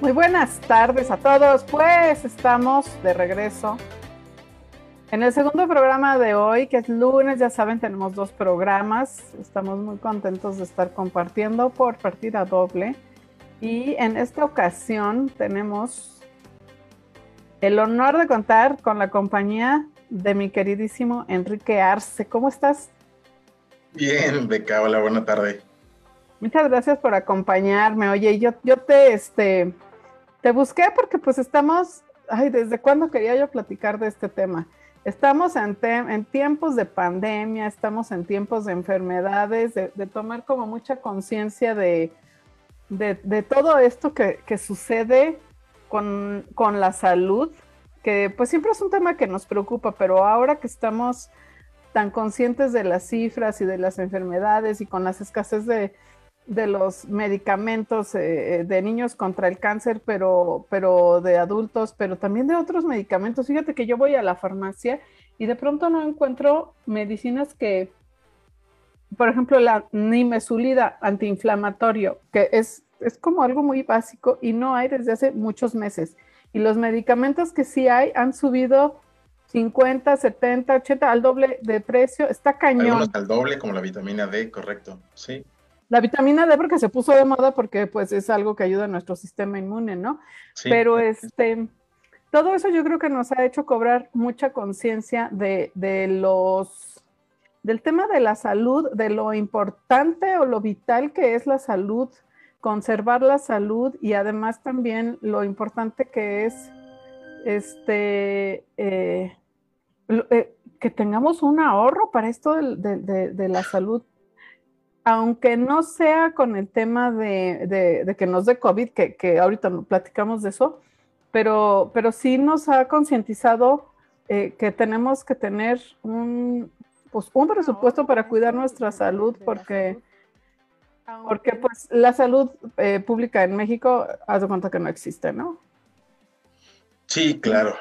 Muy buenas tardes a todos, pues estamos de regreso en el segundo programa de hoy, que es lunes, ya saben, tenemos dos programas, estamos muy contentos de estar compartiendo por partida doble y en esta ocasión tenemos el honor de contar con la compañía de mi queridísimo Enrique Arce. ¿Cómo estás? Bien, Beca, hola, buena tarde. Muchas gracias por acompañarme. Oye, yo, yo te, este, te busqué porque pues estamos, ay, ¿desde cuándo quería yo platicar de este tema? Estamos en, en tiempos de pandemia, estamos en tiempos de enfermedades, de, tomar como mucha conciencia de, de, todo esto que, que sucede con, con, la salud, que pues siempre es un tema que nos preocupa, pero ahora que estamos tan conscientes de las cifras y de las enfermedades y con las escasez de, de los medicamentos eh, de niños contra el cáncer, pero, pero de adultos, pero también de otros medicamentos. Fíjate que yo voy a la farmacia y de pronto no encuentro medicinas que, por ejemplo, la nimesulida antiinflamatorio, que es, es como algo muy básico y no hay desde hace muchos meses. Y los medicamentos que sí hay han subido 50, 70, 80 al doble de precio. Está cañón. Algunos al doble, como la vitamina D, correcto. Sí. La vitamina D porque se puso de moda porque pues es algo que ayuda a nuestro sistema inmune, ¿no? Pero este, todo eso yo creo que nos ha hecho cobrar mucha conciencia de, de los, del tema de la salud, de lo importante o lo vital que es la salud, conservar la salud y además también lo importante que es este eh, eh, que tengamos un ahorro para esto de, de la salud aunque no sea con el tema de, que nos dé COVID, que, ahorita platicamos de eso, pero, pero sí nos ha concientizado eh, que tenemos que tener un, pues, un presupuesto para cuidar nuestra salud, porque, porque pues, la salud eh, pública en México, haz de cuenta que no existe, ¿no? Sí, claro.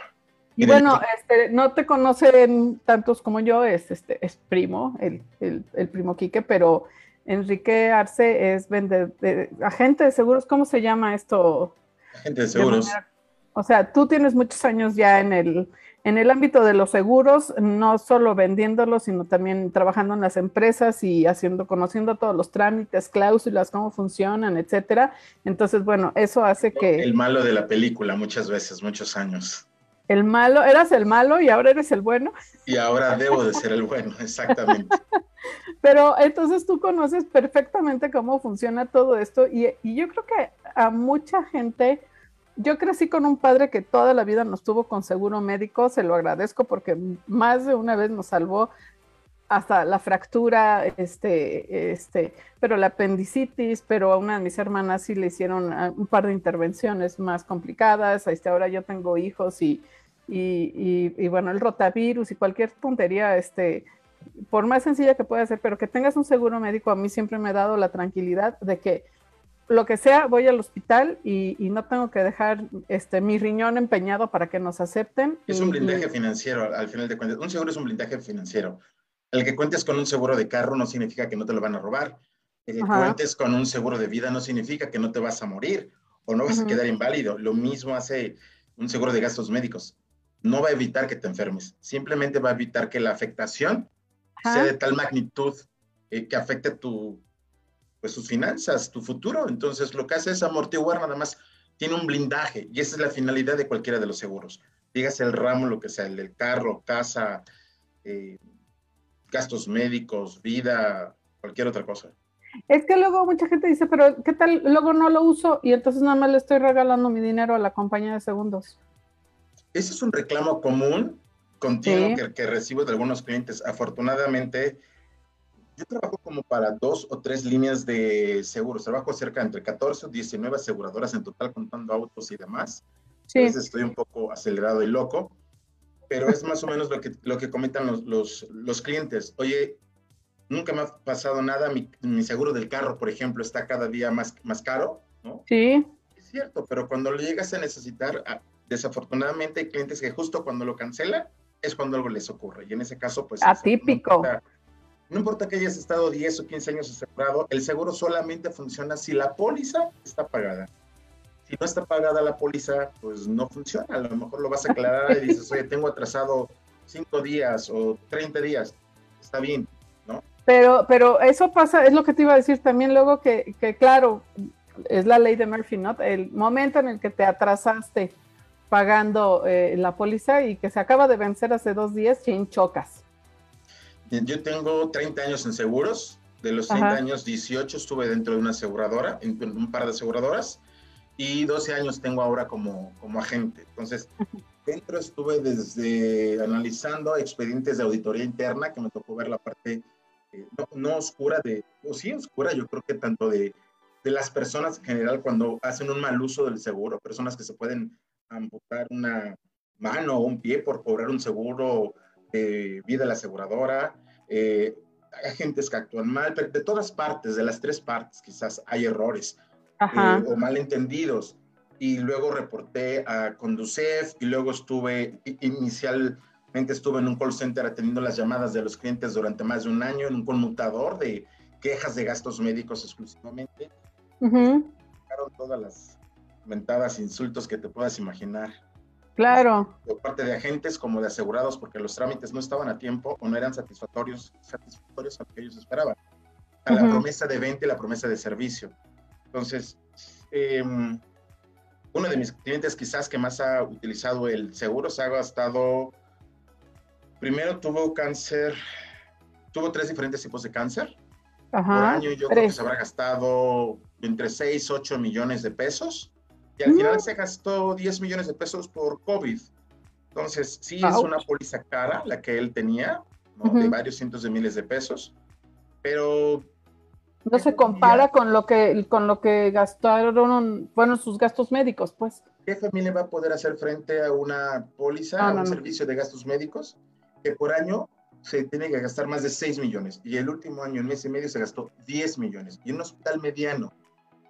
Y bueno, este, no te conocen tantos como yo, es, este, es primo, el, el primo Quique, pero Enrique Arce es de, agente de seguros. ¿Cómo se llama esto? Agente de seguros. o sea, tú tienes muchos años ya en el, en el ámbito de los seguros, no solo vendiéndolos, sino también trabajando en las empresas y haciendo, conociendo todos los trámites, cláusulas, cómo funcionan, etcétera. Entonces, bueno, eso hace que. El malo de la película, muchas veces, muchos años. El malo, eras el malo y ahora eres el bueno. Y ahora debo de ser el bueno, exactamente. Pero entonces tú conoces perfectamente cómo funciona todo esto y, yo creo que a mucha gente, yo crecí con un padre que toda la vida nos tuvo con seguro médico, se lo agradezco porque más de una vez nos salvó hasta la fractura, este, este, pero la apendicitis, pero a una de mis hermanas sí le hicieron ah, un par de intervenciones más complicadas, este, ahora yo tengo hijos y, y, y, bueno, el rotavirus y cualquier tontería, este, por más sencilla que pueda ser, pero que tengas un seguro médico, a mí siempre me ha dado la tranquilidad de que lo que sea, voy al hospital y, no tengo que dejar este, mi riñón empeñado para que nos acepten. Es un blindaje financiero, al final de cuentas. Un seguro es un blindaje financiero. El que cuentes con un seguro de carro no significa que no te lo van a robar. El que cuentes con un seguro de vida no significa que no te vas a morir o no vas a quedar inválido. Lo mismo hace un seguro de gastos médicos. No va a evitar que te enfermes, simplemente va a evitar que la afectación sea de tal magnitud eh, que afecte tu, pues sus finanzas, tu futuro. Entonces, lo que hace es amortiguar nada más, tiene un blindaje y esa es la finalidad de cualquiera de los seguros. Dígase el ramo, lo que sea, el del carro, casa, eh, gastos médicos, vida, cualquier otra cosa. Es que luego mucha gente dice, pero ¿qué tal? Luego no lo uso y entonces nada más le estoy regalando mi dinero a la compañía de segundos. Ese es un reclamo común continuo que, recibo de algunos clientes. Afortunadamente, yo trabajo como para dos o tres líneas de seguros. Trabajo cerca entre 14 o 19 aseguradoras en total, contando autos y demás. Sí. Entonces estoy un poco acelerado y loco, pero es más o menos lo que, lo que comentan los, los, los clientes. Oye, nunca me ha pasado nada, mi, mi, seguro del carro, por ejemplo, está cada día más, más caro, ¿no? Sí. Es cierto, pero cuando lo llegas a necesitar, desafortunadamente hay clientes que justo cuando lo cancelan, es cuando algo les ocurre. Y en ese caso, pues... Atípico. No importa, que hayas estado 10 o 15 años asegurado, el seguro solamente funciona si la póliza está pagada. si no está pagada la póliza, pues no funciona. A lo mejor lo vas a aclarar y dices, oye, tengo atrasado cinco días o 30 días. Está bien, ¿no? Pero, pero eso pasa, es lo que te iba a decir también luego que, que claro, es la ley de Murphy, ¿no? El momento en el que te atrasaste pagando eh, la póliza y que se acaba de vencer hace dos días, sin chocas. Yo tengo 30 años en seguros. De los 30 años, 18 estuve dentro de una aseguradora, en un par de aseguradoras, y 12 años tengo ahora como, como agente. Entonces, dentro estuve desde analizando expedientes de auditoría interna, que me tocó ver la parte eh, no, oscura de, o sí oscura, yo creo que tanto de, de las personas en general cuando hacen un mal uso del seguro, personas que se pueden amputar una mano o un pie por cobrar un seguro de vida de la aseguradora, eh, agentes que actúan mal, pero de todas partes, de las tres partes quizás hay errores eh, o malentendidos. Y luego reporté a Conducef y luego estuve, inicialmente estuve en un call center atendiendo las llamadas de los clientes durante más de un año en un conmutador de quejas de gastos médicos exclusivamente. Uh todas las mentadas insultos que te puedas imaginar. Claro. Por parte de agentes como de asegurados, porque los trámites no estaban a tiempo o no eran satisfactorios, satisfactorios a lo que ellos esperaban. A la promesa de venta y la promesa de servicio. Entonces, em, uno de mis clientes quizás que más ha utilizado el seguro se ha gastado, primero tuvo cáncer, tuvo tres diferentes tipos de cáncer. Ajá, Por año yo creo que se habrá gastado entre 6, 8 millones de pesos y al final se gastó 10 millones de pesos por COVID. Entonces, sí es una póliza cara la que él tenía, de varios cientos de miles de pesos, pero... No se compara con lo que con lo que gastaron, bueno, sus gastos médicos, pues. ¿Qué familia va a poder hacer frente a una póliza, a un servicio de gastos médicos que por año se tiene que gastar más de 6 millones y el último año, en mes y medio, se gastó 10 millones? Y en un hospital mediano,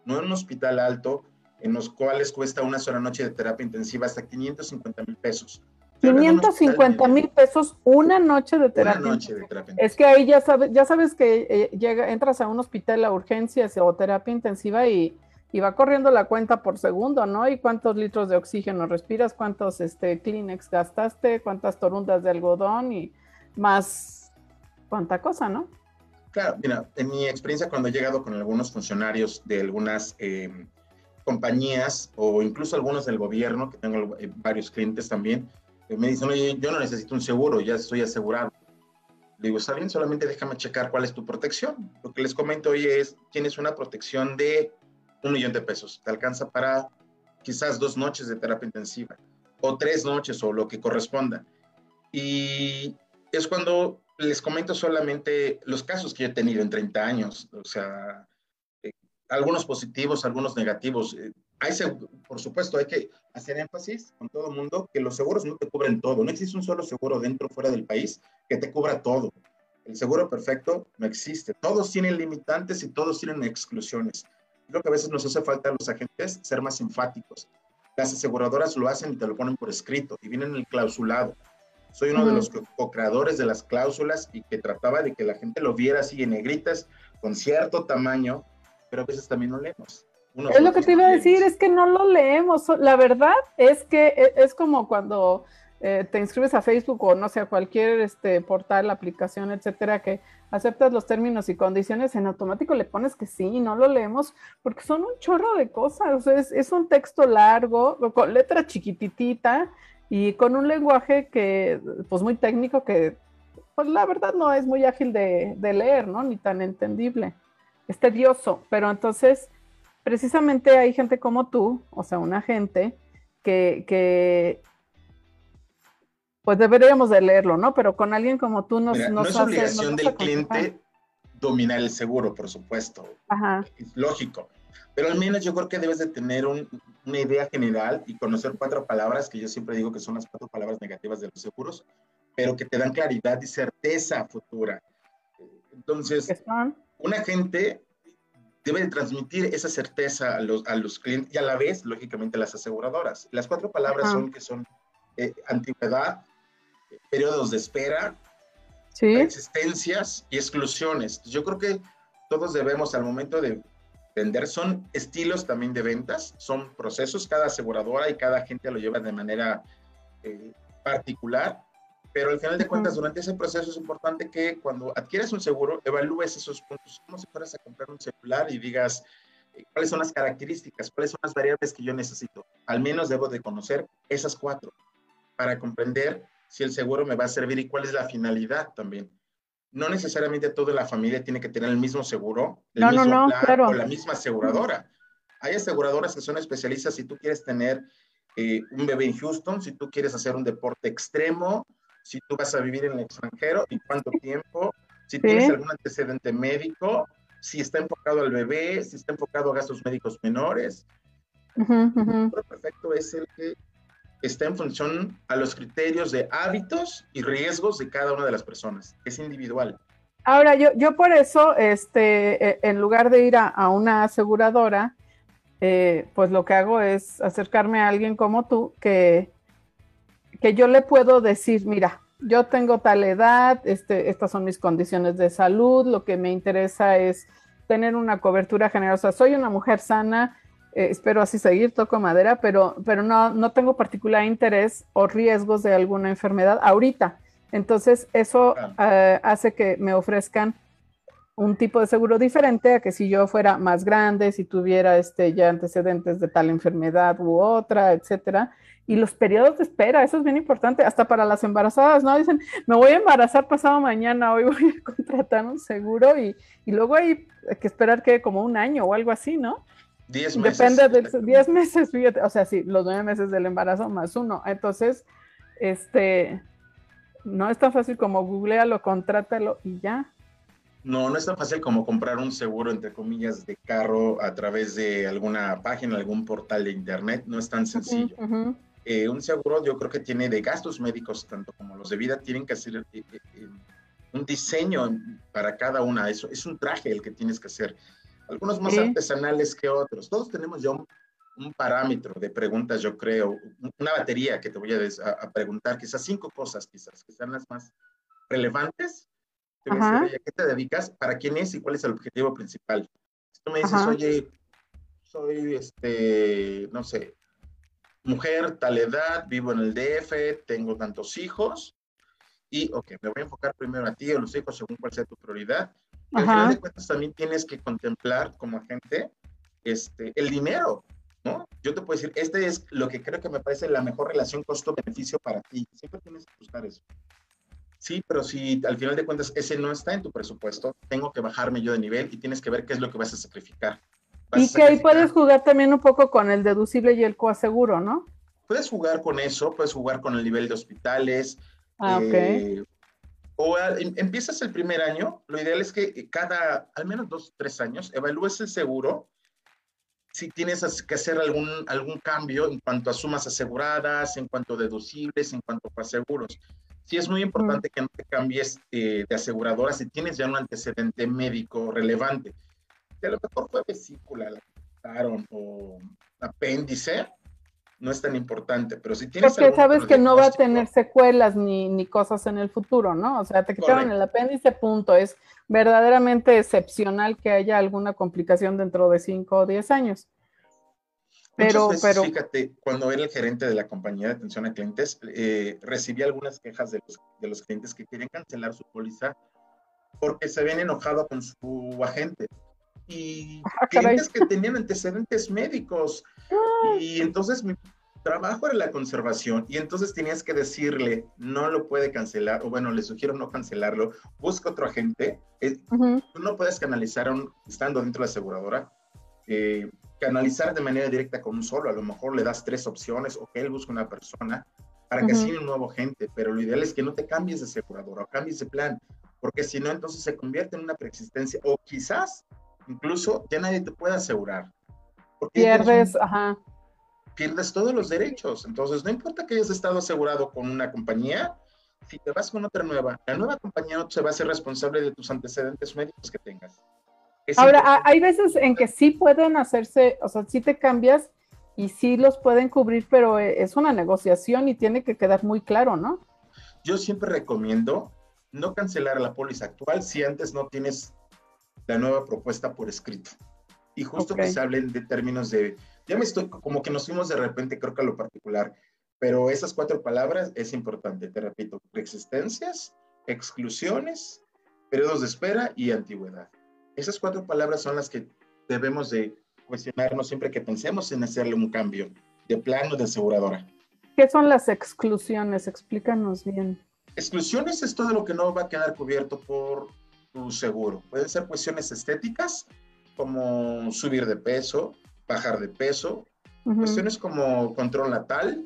no en un hospital alto, en los cuales cuesta una sola noche de terapia intensiva hasta 550 mil pesos. 550 mil pesos una noche de terapia. Una noche de terapia Es que ahí ya sabes, ya sabes que eh, llega, entras a un hospital a urgencias o terapia intensiva y, y, va corriendo la cuenta por segundo, ¿no? Y cuántos litros de oxígeno respiras, cuántos este, Kleenex gastaste, cuántas torundas de algodón y más cuánta cosa, ¿no? Claro, mira, en mi experiencia cuando he llegado con algunos funcionarios de algunas eh, compañías o incluso algunos del gobierno, que tengo eh, varios clientes también, eh, me dicen, oye, yo no necesito un seguro, ya estoy asegurado. Le digo, está bien, solamente déjame checar cuál es tu protección. Lo que les comento hoy es, tienes una protección de un millón de pesos. Te alcanza para quizás dos noches de terapia intensiva o tres noches o lo que corresponda. Y es cuando les comento solamente los casos que he tenido en 30 años. O sea, algunos positivos, algunos negativos. Eh, hay, por supuesto, hay que hacer énfasis con todo el mundo que los seguros no te cubren todo. No existe un solo seguro dentro o fuera del país que te cubra todo. El seguro perfecto no existe. Todos tienen limitantes y todos tienen exclusiones. Creo que a veces nos hace falta a los agentes ser más enfáticos. Las aseguradoras lo hacen y te lo ponen por escrito y vienen el clausulado. Soy uno de los co-creadores de las cláusulas y que trataba de que la gente lo viera así en negritas, con cierto tamaño, pero a veces también no leemos. es lo que te iba a decir, es que no lo leemos. La verdad es que e, es como cuando eh, te inscribes a Facebook o no sé, a cualquier este, portal, aplicación, etcétera, que aceptas los términos y condiciones, en automático le pones que sí, no lo leemos, porque son un chorro de cosas. es, es, un texto largo, con letra chiquititita y con un lenguaje que, pues muy técnico, que pues la verdad no es muy ágil de, de leer, ¿no? Ni tan entendible es tedioso, pero entonces precisamente hay gente como tú, o sea, una gente que, que pues deberíamos de leerlo, ¿no? Pero con alguien como tú nos, no es obligación del cliente dominar el seguro, por supuesto. Ajá. Es lógico. Pero al menos yo creo que debes de tener una idea general y conocer cuatro palabras, que yo siempre digo que son las cuatro palabras negativas de los seguros, pero que te dan claridad y certeza futura. Entonces, un agente debe transmitir esa certeza a los, a los, clientes y a la vez, lógicamente, a las aseguradoras. Las cuatro palabras son que son eh, antigüedad, periodos de espera, existencias y exclusiones. Yo creo que todos debemos al momento de vender. Son estilos también de ventas, son procesos, cada aseguradora y cada gente lo lleva de manera eh, particular, pero al final de cuentas, durante ese proceso es importante que cuando adquieres un seguro, evalúes esos puntos, como si fueras a comprar un celular y digas, eh, cuáles son las características, cuáles son las variables que yo necesito. Al menos debo de conocer esas cuatro para comprender si el seguro me va a servir y cuál es la finalidad también. No necesariamente toda la familia tiene que tener el mismo seguro, el mismo no, plan o la misma aseguradora. Hay aseguradoras que son especialistas si tú quieres tener eh, un bebé en Houston, si tú quieres hacer un deporte extremo, si tú vas a vivir en el extranjero y cuánto tiempo, si tienes algún antecedente médico, si está enfocado al bebé, si está enfocado a gastos médicos menores. El perfecto es el que está en función a los criterios de hábitos y riesgos de cada una de las personas. Es individual. Ahora, yo, yo por eso, este, e, en lugar de ir a, una aseguradora, eh, pues lo que hago es acercarme a alguien como tú que, que yo le puedo decir, mira, yo tengo tal edad, este, estas son mis condiciones de salud, lo que me interesa es tener una cobertura generosa. Soy una mujer sana, eh, espero así seguir, toco madera, pero, pero no, no tengo particular interés o riesgos de alguna enfermedad ahorita. Entonces, eso eh, hace que me ofrezcan un tipo de seguro diferente a que si yo fuera más grande, si tuviera este, ya antecedentes de tal enfermedad u otra, etcétera. Y los periodos de espera, eso es bien importante, hasta para las embarazadas, ¿no? Dicen, me voy a embarazar pasado mañana, hoy voy a contratar un seguro y, y luego hay que esperar que como un año o algo así, ¿no? Diez meses. Depende de diez meses, fíjate, o sea, sí, los nueve meses del embarazo más uno. Entonces, este, no es tan fácil como googlealo, contrátalo y ya. No, no es tan fácil como comprar un seguro, entre comillas, de carro a través de alguna página, algún portal de internet. No es tan sencillo. Eh, un seguro yo creo que tiene de gastos médicos, tanto como los de vida, tienen que hacer eh, eh, un diseño para cada una. Eso es un traje el que tienes que hacer. Algunos más artesanales que otros. Todos tenemos ya un, parámetro de preguntas, yo creo, una batería que te voy a, a, preguntar, quizás cinco cosas, quizás, que sean las más relevantes te ¿a qué te dedicas? ¿Para quién es y cuál es el objetivo principal? Si tú me dices, oye, soy, este, no sé, mujer, tal edad, vivo en el DF, tengo tantos hijos, y, ok, me voy a enfocar primero a ti o los hijos según cuál sea tu prioridad. Y al final de cuentas también tienes que contemplar como agente este, el dinero, ¿no? Yo te puedo decir, este es lo que creo que me parece la mejor relación costo-beneficio para ti. Siempre tienes que buscar eso. Sí, pero si al final de cuentas ese no está en tu presupuesto, tengo que bajarme yo de nivel y tienes que ver qué es lo que vas a sacrificar. Y que ahí puedes jugar también un poco con el deducible y el coaseguro, ¿no? Puedes jugar con eso, puedes jugar con el nivel de hospitales. Ah, eh, o em, empiezas el primer año, lo ideal es que cada, al menos dos, tres años, evalúes el seguro si tienes que hacer algún, algún cambio en cuanto a sumas aseguradas, en cuanto a deducibles, en cuanto a seguros. Sí es muy importante que no te cambies eh, de aseguradora si tienes ya un antecedente médico relevante. Si a lo mejor fue vesícula, la quitaron o apéndice, no es tan importante, pero si tienes... Porque sabes que no va a tener secuelas ni, ni, cosas en el futuro, ¿no? O sea, te quitaron el apéndice, punto. Es verdaderamente excepcional que haya alguna complicación dentro de 5 o 10 años. Pero, pero, fíjate, cuando era el gerente de la compañía de atención a clientes, eh, recibí algunas quejas de los, de los clientes que querían cancelar su póliza porque se habían enojado con su agente. Y ah, clientes que tenían antecedentes médicos. Ah. Y entonces mi trabajo era la conservación. Y entonces tenías que decirle, no lo puede cancelar, o bueno, le sugiero no cancelarlo, busca otro agente. Tú no puedes canalizar un, estando dentro de la aseguradora. Eh, canalizar de manera directa con un solo, a lo mejor le das tres opciones o que él busque una persona para que uh un nuevo gente, pero lo ideal es que no te cambies de aseguradora o cambies de plan, porque si no, entonces se convierte en una preexistencia o quizás incluso ya nadie te puede asegurar. Pierdes, ajá. Pierdes todos los derechos, entonces no importa que hayas estado asegurado con una compañía, si te vas con otra nueva, la nueva compañía no se va a ser responsable de tus antecedentes médicos que tengas. Ahora, hay veces en que sí pueden hacerse, o sea, sí te cambias y sí los pueden cubrir, pero eh, es una negociación y tiene que quedar muy claro, ¿no? Yo siempre recomiendo no cancelar la póliza actual si antes no tienes la nueva propuesta por escrito. Y justo que se hablen de términos de, ya me estoy, como que nos fuimos de repente, creo que a lo particular, pero esas cuatro palabras es importante, te repito, preexistencias, exclusiones, periodos de espera y antigüedad. Esas cuatro palabras son las que debemos de cuestionarnos siempre que pensemos en hacerle un cambio de plano de aseguradora. ¿Qué son las exclusiones? Explícanos bien. Exclusiones es todo lo que no va a quedar cubierto por tu seguro. Pueden ser cuestiones estéticas, como subir de peso, bajar de peso, cuestiones como control natal,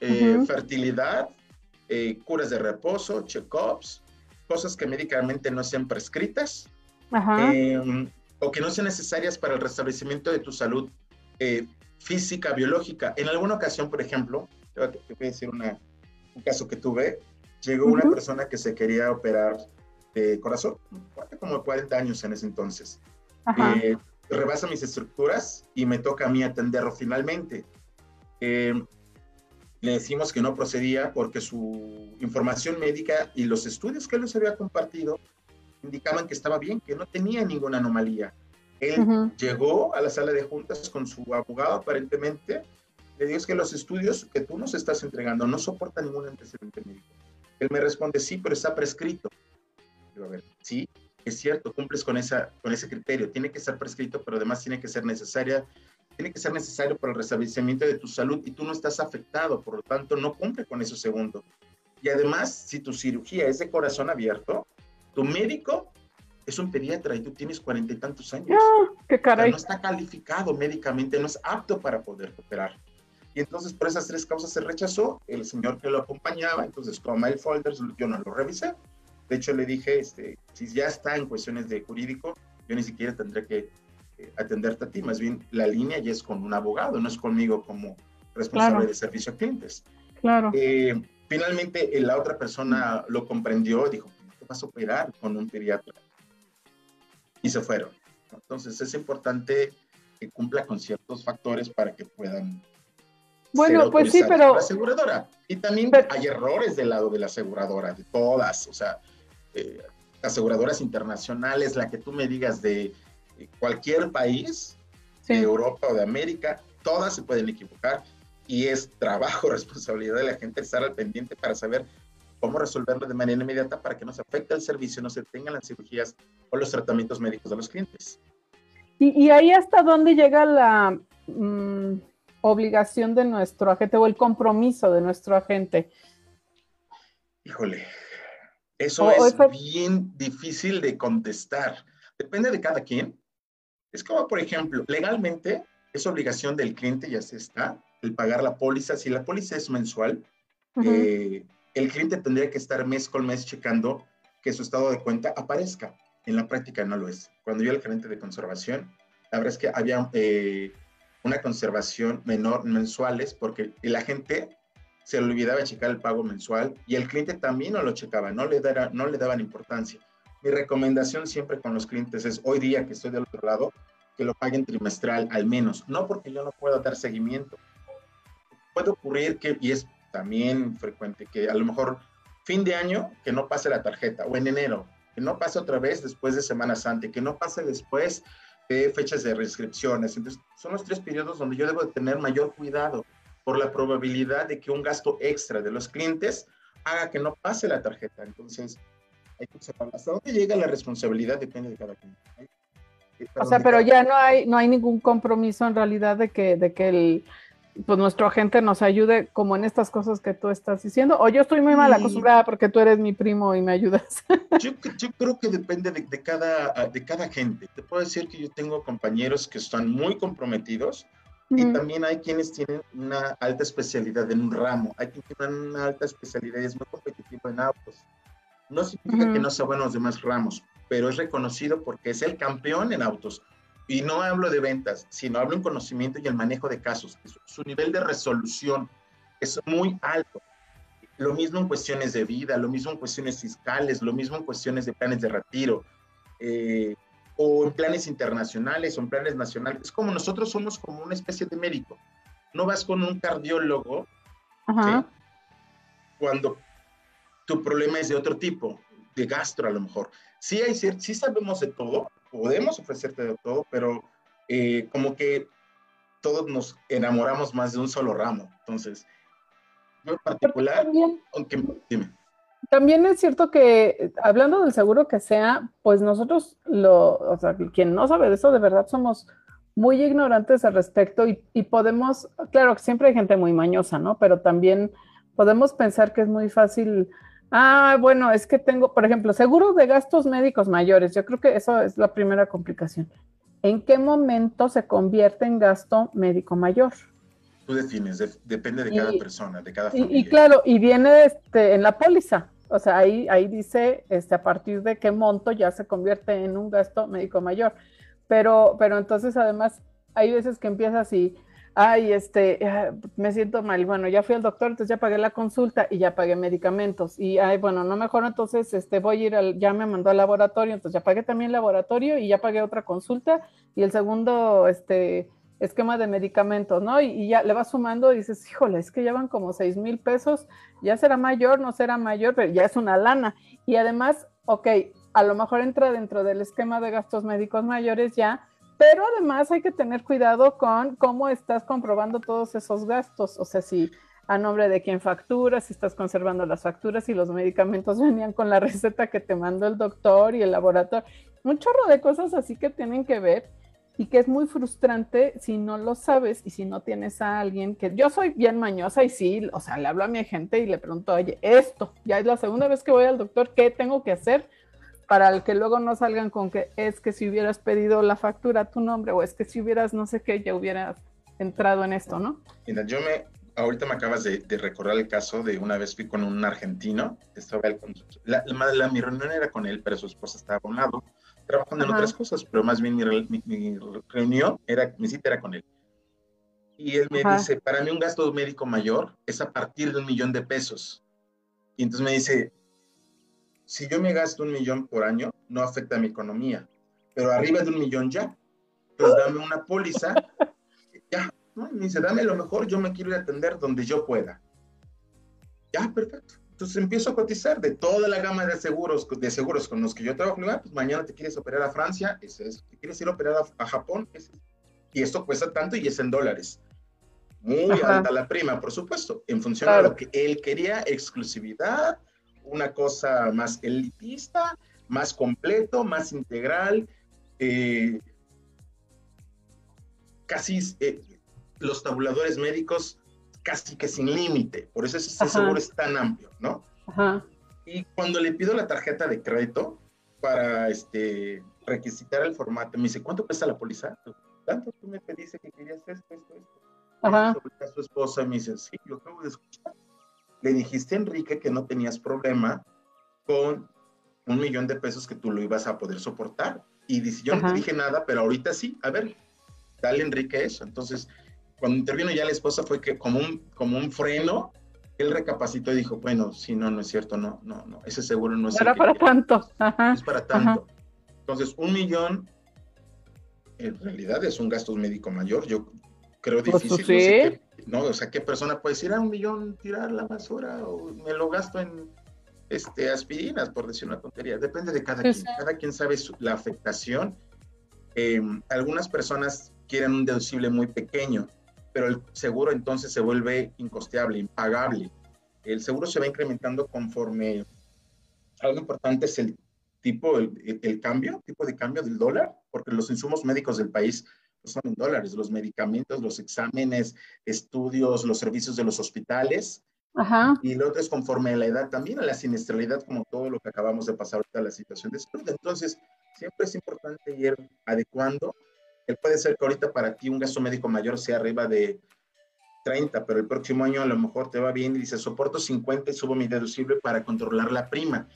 eh, fertilidad, eh, curas de reposo, check-ups, cosas que médicamente no sean prescritas em, o que no sean necesarias para el restablecimiento de tu salud eh, física, biológica. En alguna ocasión, por ejemplo, te voy a decir una, un caso que tuve, llegó una persona que se quería operar de corazón, como 40 años en ese entonces. Eh, rebasa mis estructuras y me toca a mí atenderlo finalmente. Eh, le decimos que no procedía porque su información médica y los estudios que él les había compartido indicaban que estaba bien, que no tenía ninguna anomalía. Él llegó a la sala de juntas con su abogado aparentemente le digo, es que los estudios que tú nos estás entregando no soportan ningún antecedente médico. Él me responde, sí, pero está prescrito. Digo, a ver, sí, es cierto, cumples con, esa, con ese criterio, tiene que estar prescrito, pero además tiene que ser necesaria, tiene que ser necesario para el restablecimiento de tu salud y tú no estás afectado, por lo tanto no cumple con eso segundo. Y además, si tu cirugía es de corazón abierto, tu médico es un pediatra y tú tienes cuarenta y tantos años. Ah, qué caray. no está calificado médicamente, no es apto para poder operar. Y entonces por esas tres causas se rechazó. El señor que lo acompañaba, entonces toma el folder, yo no lo revisé. De hecho, le dije, este, si ya está en cuestiones de jurídico, yo ni siquiera tendré que eh, atenderte a ti. Más bien, la línea ya es con un abogado, no es conmigo como responsable de servicio a clientes. Claro. Eh, finalmente, la otra persona lo comprendió, dijo, ¿qué vas a operar con un pediatra? Y se fueron. Entonces, es importante que cumpla con ciertos factores para que puedan bueno, pues sí, pero... La aseguradora. Y también hay errores del lado de la aseguradora, de todas, o sea, eh, aseguradoras internacionales, la que tú me digas de cualquier país, de Europa o de América, todas se pueden equivocar y es trabajo, responsabilidad de la gente estar al pendiente para saber cómo resolverlo de manera inmediata para que no se afecte el servicio, no se tengan las cirugías o los tratamientos médicos de los clientes. Y, ahí hasta dónde llega la... Mm, obligación de nuestro agente o el compromiso de nuestro agente? Híjole, eso es bien difícil de contestar. Depende de cada quien. Es como, por ejemplo, legalmente es obligación del cliente, ya se está, el pagar la póliza. Si la póliza es mensual, eh, el cliente tendría que estar mes con mes checando que su estado de cuenta aparezca. En la práctica no lo es. Cuando yo era el gerente de conservación, la verdad es que había eh, una conservación menor mensuales porque la gente se le olvidaba checar el pago mensual y el cliente también no lo checaba, no le, no le daban importancia. Mi recomendación siempre con los clientes es, hoy día que estoy del otro lado, que lo paguen trimestral al menos, no porque yo no puedo dar seguimiento. Puede ocurrir que, y es también frecuente, que a lo mejor fin de año que no pase la tarjeta o en enero, que no pase otra vez después de Semana Santa, que no pase después de fechas de reinscripciones. Entonces, son los tres periodos donde yo debo tener mayor cuidado por la probabilidad de que un gasto extra de los clientes haga que no pase la tarjeta. Entonces, hay que observar hasta dónde llega la responsabilidad depende de cada cliente. O sea, pero ya no hay, no hay ningún compromiso en realidad de que, de que el, pues nuestro agente nos ayude como en estas cosas que tú estás diciendo, o yo estoy muy mal acostumbrada porque tú eres mi primo y me ayudas. Yo, yo creo que depende de, de, cada, de cada gente. Te puedo decir que yo tengo compañeros que están muy comprometidos y también hay quienes tienen una alta especialidad en un ramo, hay quienes tienen una alta especialidad y es muy competitivo en autos. No significa que no sea bueno en los demás ramos, pero es reconocido porque es el campeón en autos y no hablo de ventas, sino hablo en conocimiento y el manejo de casos. Su nivel de resolución es muy alto. Lo mismo en cuestiones de vida, lo mismo en cuestiones fiscales, lo mismo en cuestiones de planes de retiro, eh, o en planes internacionales o en planes nacionales. Es como nosotros somos como una especie de médico. No vas con un cardiólogo cuando tu problema es de otro tipo, de gastro a lo mejor. Sí, hay, sí sabemos de todo, podemos ofrecerte de todo, pero eh, como que todos nos enamoramos más de un solo ramo. Entonces, yo en particular, aunque, dime. También es cierto que, hablando del seguro que sea, pues nosotros, lo, o sea, quien no sabe de eso, de verdad somos muy ignorantes al respecto y, y podemos, claro que siempre hay gente muy mañosa, ¿no? Pero también podemos pensar que es muy fácil Ah, bueno, es que tengo, por ejemplo, seguro de gastos médicos mayores. Yo creo que eso es la primera complicación. ¿En qué momento se convierte en gasto médico mayor? Tú defines, depende de cada persona, de cada familia. Y, claro, y viene este, en la póliza. O sea, ahí, ahí dice este, a partir de qué monto ya se convierte en un gasto médico mayor. Pero, pero entonces además hay veces que empieza así, ay, este, me siento mal, bueno, ya fui al doctor, entonces ya pagué la consulta y ya pagué medicamentos. Y, ay, bueno, no mejor, entonces, este, voy a ir al, ya me mandó al laboratorio, entonces ya pagué también el laboratorio y ya pagué otra consulta y el segundo, este, esquema de medicamentos, ¿no? Y, ya le vas sumando y dices, híjole, es que ya van como seis mil pesos, ya será mayor, no será mayor, pero ya es una lana. Y además, ok, a lo mejor entra dentro del esquema de gastos médicos mayores ya, pero además hay que tener cuidado con cómo estás comprobando todos esos gastos. O sea, si a nombre de quién facturas, si estás conservando las facturas y los medicamentos venían con la receta que te mandó el doctor y el laboratorio. Un chorro de cosas así que tienen que ver y que es muy frustrante si no lo sabes y si no tienes a alguien que yo soy bien mañosa y sí, o sea, le hablo a mi gente y le pregunto, oye, esto, ya es la segunda vez que voy al doctor, ¿qué tengo que hacer? para que luego no salgan con que es que si hubieras pedido la factura a tu nombre o es que si hubieras no sé qué, ya hubieras entrado en esto, ¿no? Mira, yo me, ahorita me acabas de, recordar el caso de una vez fui con un argentino, estaba él con, la, la, mi reunión era con él, pero su esposa estaba a un lado, trabajando en otras cosas, pero más bien mi, mi, reunión, era, mi cita era con él. Y él me dice, para mí un gasto médico mayor es a partir de un millón de pesos. Y entonces me dice, si yo me gasto un millón por año, no afecta a mi economía, pero arriba de un millón ya. Entonces dame una póliza, ya, ¿no? me dice, dame lo mejor, yo me quiero ir a atender donde yo pueda. Ya, perfecto. Entonces empiezo a cotizar de toda la gama de seguros, de seguros con los que yo trabajo. Ah, pues mañana te quieres operar a Francia, ese es. Te quieres ir a operar a, Japón, ese es. Y esto cuesta tanto y es en dólares. Muy alta la prima, por supuesto, en función de lo que él quería, exclusividad, una cosa más elitista, más completo, más integral, eh, casi eh, los tabuladores médicos casi que sin límite, por eso ese seguro es tan amplio, ¿no? Y cuando le pido la tarjeta de crédito para este, requisitar el formato, me dice, ¿cuánto cuesta la póliza? Tanto tú me pediste que querías esto, esto, esto. Ajá. su esposa me dice, sí, lo acabo de escuchar le dijiste a Enrique que no tenías problema con un millón de pesos que tú lo ibas a poder soportar. Y dice, yo no te dije nada, pero ahorita sí, a ver, dale Enrique eso. Entonces, cuando intervino ya la esposa fue que como un, como un freno, él recapacitó y dijo, bueno, sí, no, no es cierto, no, no, no, ese seguro no es... Era para tanto. es para tanto. Entonces, un millón en realidad es un gasto médico mayor. Yo creo pues, difícil. Pues, sí. ¿no? O sea, ¿qué persona puede decir a ah, un millón tirar la basura o me lo gasto en este, aspirinas, por decir una tontería? Depende de cada quien. Cada quien sabe la afectación. Em, algunas personas quieren un deducible muy pequeño, pero el seguro entonces se vuelve incosteable, impagable. El seguro se va incrementando conforme algo importante es el tipo, el, el cambio, tipo de cambio del dólar, porque los insumos médicos del país son en dólares, los medicamentos, los exámenes, estudios, los servicios de los hospitales. Ajá. Y lo otro es conforme a la edad también, a la siniestralidad, como todo lo que acabamos de pasar ahorita, la situación de salud. Entonces, siempre es importante ir adecuando. Él puede ser que ahorita para ti un gasto médico mayor sea arriba de 30, pero el próximo año a lo mejor te va bien y dices, soporto 50 y subo mi deducible para controlar la prima.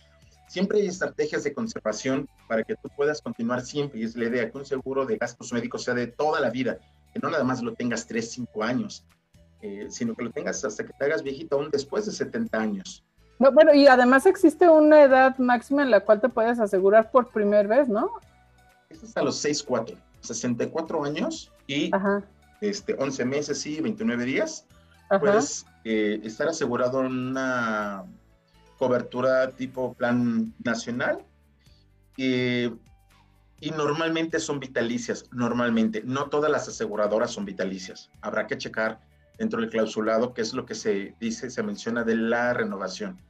Siempre hay estrategias de conservación para que tú puedas continuar siempre, y es la idea que un seguro de gastos médicos sea de toda la vida, que no nada más lo tengas 3, 5 años, eh, sino que lo tengas hasta que te hagas viejito aún después de 70 años. No, bueno, y además existe una edad máxima en la cual te puedes asegurar por primera vez, ¿no? Es hasta los 6, 4, 64 años y este, 11 meses y 29 días. Puedes eh, estar asegurado en una cobertura tipo plan nacional. Y y normalmente son vitalicias, normalmente. No todas las aseguradoras son vitalicias. Habrá que checar dentro del clausulado qué es lo que se dice, se menciona de la renovación.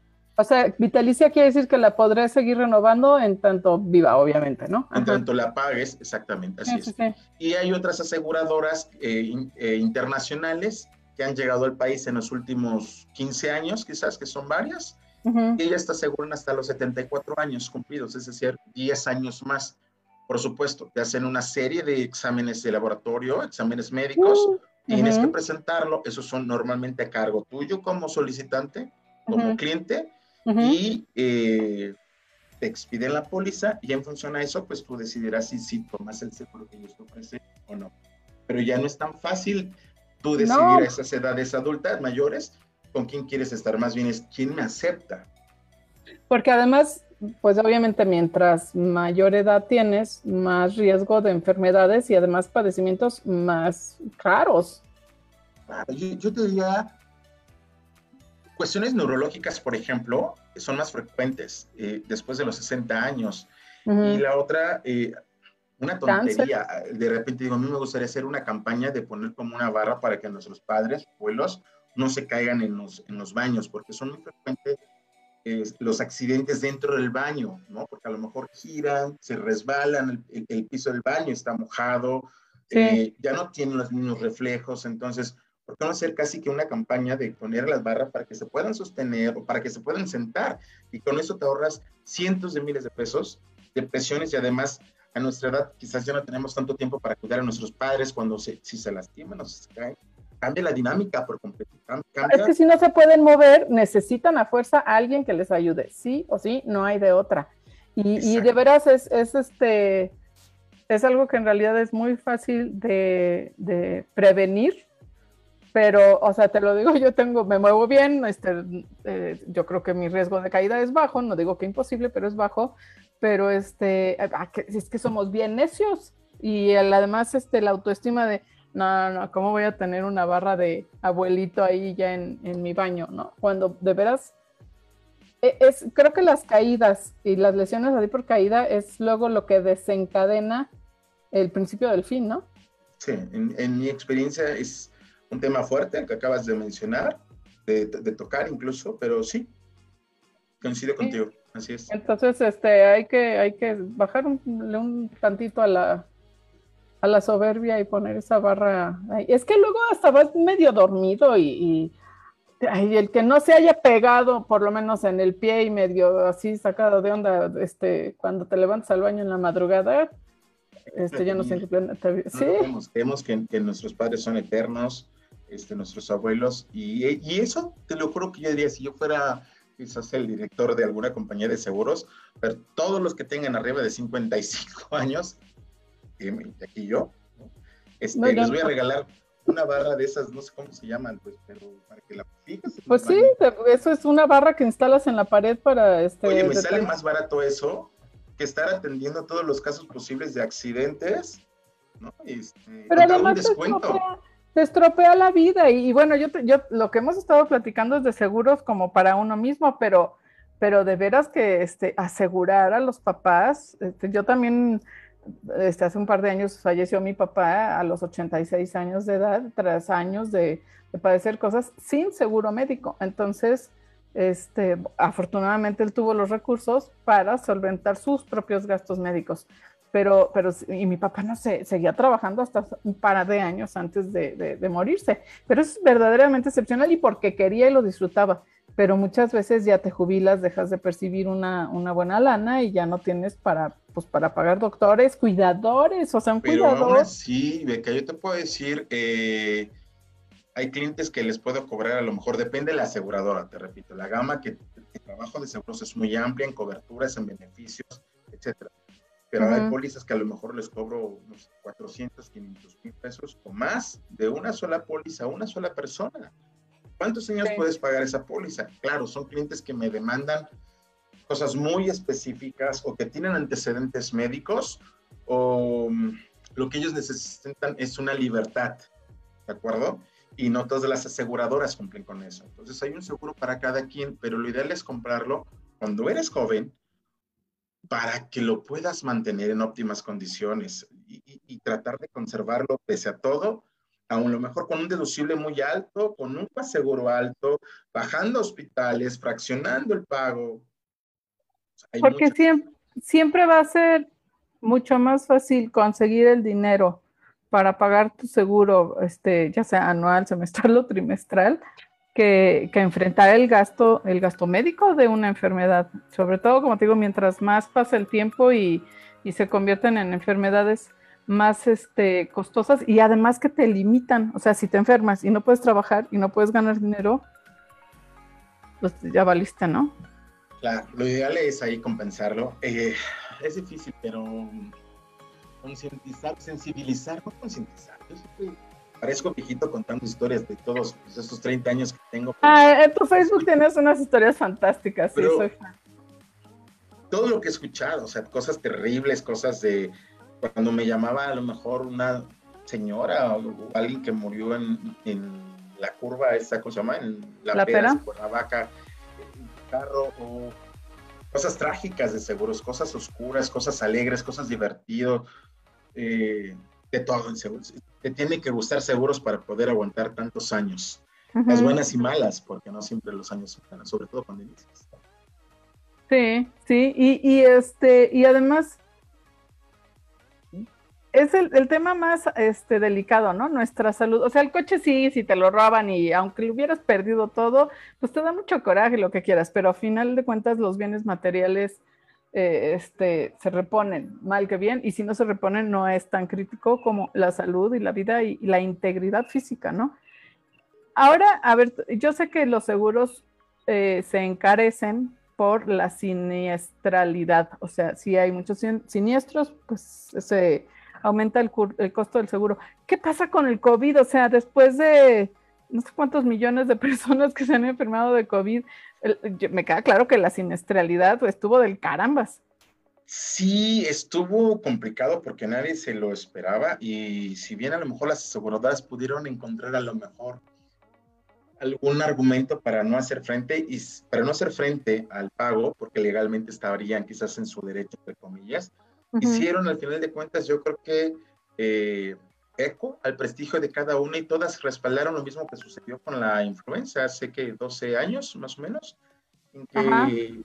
O sea, vitalicia quiere decir que la podré seguir renovando en tanto viva, obviamente, ¿no? En tanto la pagues, exactamente, así es. Y hay otras aseguradoras eh, eh, internacionales que han llegado al país en los últimos 15 años, quizás, que son varias, y ellas te aseguran hasta los 74 años cumplidos, es decir, 10 años más. Por supuesto, te hacen una serie de exámenes de laboratorio, exámenes médicos, uh, tienes que presentarlo, esos son normalmente a cargo tuyo como solicitante, como cliente, y eh, te expiden la póliza y en función a eso, pues tú decidirás si, si tomas el seguro que ellos te ofrecen o no. Pero ya no es tan fácil tú decidir a esas edades adultas, mayores, con quién quieres estar, más bien es quién me acepta. Porque además, pues obviamente mientras mayor edad tienes, más riesgo de enfermedades y además padecimientos más caros. yo, yo te diría, cuestiones neurológicas, por ejemplo, son más frecuentes eh, después de los 60 años. Y la otra, eh, una tontería. De repente digo, a mí me gustaría hacer una campaña de poner como una barra para que nuestros padres, abuelos, no se caigan en los, en los baños, porque son muy frecuentes eh, los accidentes dentro del baño, ¿no? Porque a lo mejor giran, se resbalan, el, piso del baño está mojado, eh, ya no tienen los mismos reflejos, entonces, ¿por qué no hacer casi que una campaña de poner las barras para que se puedan sostener o para que se puedan sentar? Y con eso te ahorras cientos de miles de pesos de presiones y además a nuestra edad quizás ya no tenemos tanto tiempo para cuidar a nuestros padres cuando se, si se lastiman o se caen cambia la dinámica por completo. Es que si no se pueden mover, necesitan a fuerza a alguien que les ayude, sí o sí, no hay de otra. Y, de veras es, este, es algo que en realidad es muy fácil de, prevenir, pero, o sea, te lo digo, yo tengo, me muevo bien, este, eh, yo creo que mi riesgo de caída es bajo, no digo que imposible, pero es bajo, pero este, ah, es que somos bien necios y además este, la autoestima de, no, no, ¿cómo voy a tener una barra de abuelito ahí ya en, mi baño, no? Cuando de veras, e, es, creo que las caídas y las lesiones así por caída es luego lo que desencadena el principio del fin, ¿no? Sí, en, mi experiencia es un tema fuerte el que acabas de mencionar, de, tocar incluso, pero sí, coincido contigo, así es. Entonces, este, hay que, hay que bajar un tantito a la, a la soberbia y poner esa barra. Es que luego hasta vas medio dormido y, el que no se haya pegado por lo menos en el pie y medio así sacado de onda, este, cuando te levantas al baño en la madrugada, este, ya no siente ¿Sí? Vemos, que, nuestros padres son eternos, este, nuestros abuelos, y, y, eso te lo juro que yo diría, si yo fuera quizás el director de alguna compañía de seguros, pero todos los que tengan arriba de 55 años, aquí yo, este, les voy a regalar una barra de esas, no sé cómo se llaman, pues, pero para que la fijas. Pues sí, eso es una barra que instalas en la pared para este. Oye, me sale más barato eso que estar atendiendo todos los casos posibles de accidentes, ¿no? Este, pero además te estropea, la vida y, bueno, yo, yo lo que hemos estado platicando es de seguros como para uno mismo, pero pero de veras que este, asegurar a los papás, este, yo también este, hace un par de años falleció mi papá a los 86 años de edad, tras años de, padecer cosas sin seguro médico. Entonces, este, afortunadamente él tuvo los recursos para solventar sus propios gastos médicos. Pero, pero, y mi papá no sé, seguía trabajando hasta un par de años antes de, de morirse. Pero es verdaderamente excepcional y porque quería y lo disfrutaba pero muchas veces ya te jubilas, dejas de percibir una, buena lana y ya no tienes para, pues, para pagar doctores, cuidadores, o sea, un pero cuidador. sí, Beca, yo te puedo decir, eh, hay clientes que les puedo cobrar, a lo mejor depende de la aseguradora, te repito, la gama que el trabajo de seguros es muy amplia en coberturas, en beneficios, etcétera. Pero hay pólizas que a lo mejor les cobro unos 400, 500 mil pesos o más de una sola póliza, una sola persona. ¿Cuántos años puedes pagar esa póliza? Claro, son clientes que me demandan cosas muy específicas o que tienen antecedentes médicos o mm, lo que ellos necesitan es una libertad, ¿de acuerdo? Y no todas las aseguradoras cumplen con eso. Entonces hay un seguro para cada quien, pero lo ideal es comprarlo cuando eres joven para que lo puedas mantener en óptimas condiciones y, tratar de conservarlo pese a todo, aún lo mejor con un deducible muy alto, con un seguro alto, bajando hospitales, fraccionando el pago. Porque siempre, siempre va a ser mucho más fácil conseguir el dinero para pagar tu seguro, este, ya sea anual, semestral o trimestral, que, enfrentar el gasto, el gasto médico de una enfermedad. Sobre todo, como te digo, mientras más pasa el tiempo y, se convierten en enfermedades más este, costosas y además que te limitan. O sea, si te enfermas y no puedes trabajar y no puedes ganar dinero, pues ya valiste, ¿no? Claro, lo ideal es ahí compensarlo. Eh, es difícil, pero concientizar, sensibilizar, no concientizar. Yo parezco viejito contando historias de todos esos 30 años que tengo. Ah, en tu Facebook tienes unas historias fantásticas, sí, soy fan. Todo lo que he escuchado, o sea, cosas terribles, cosas de cuando me llamaba a lo mejor una señora o, alguien que murió en, la curva esa, ¿cómo se llama? En la, ¿La pera, por la vaca, en carro o cosas trágicas de seguros, cosas oscuras, cosas alegres, cosas divertidas, eh, de todo en seguros. Te tiene que gustar seguros para poder aguantar tantos años. Las buenas y malas, porque no siempre los años son buenos, sobre todo cuando inicias. Sí, sí, y, y, este, y además es el, el, tema más este, delicado, ¿no? Nuestra salud. O sea, el coche sí, si te lo roban y aunque lo hubieras perdido todo, pues te da mucho coraje lo que quieras, pero a final de cuentas los bienes materiales eh, este, se reponen mal que bien y si no se reponen no es tan crítico como la salud y la vida y, la integridad física, ¿no? Ahora, a ver, yo sé que los seguros eh, se encarecen por la siniestralidad, o sea, si hay muchos siniestros, pues se aumenta el, costo del seguro. ¿Qué pasa con el COVID? O sea, después de no sé cuántos millones de personas que se han enfermado de COVID, me queda claro que la siniestralidad estuvo del carambas. Sí, estuvo complicado porque nadie se lo esperaba y si bien a lo mejor las aseguradoras pudieron encontrar a lo mejor algún argumento para no hacer frente y para no hacer frente al pago, porque legalmente estarían quizás en su derecho, entre comillas, hicieron al final de cuentas, yo creo que eh, eco al prestigio de cada una y todas respaldaron lo mismo que sucedió con la influenza hace que 12 años más o menos, en que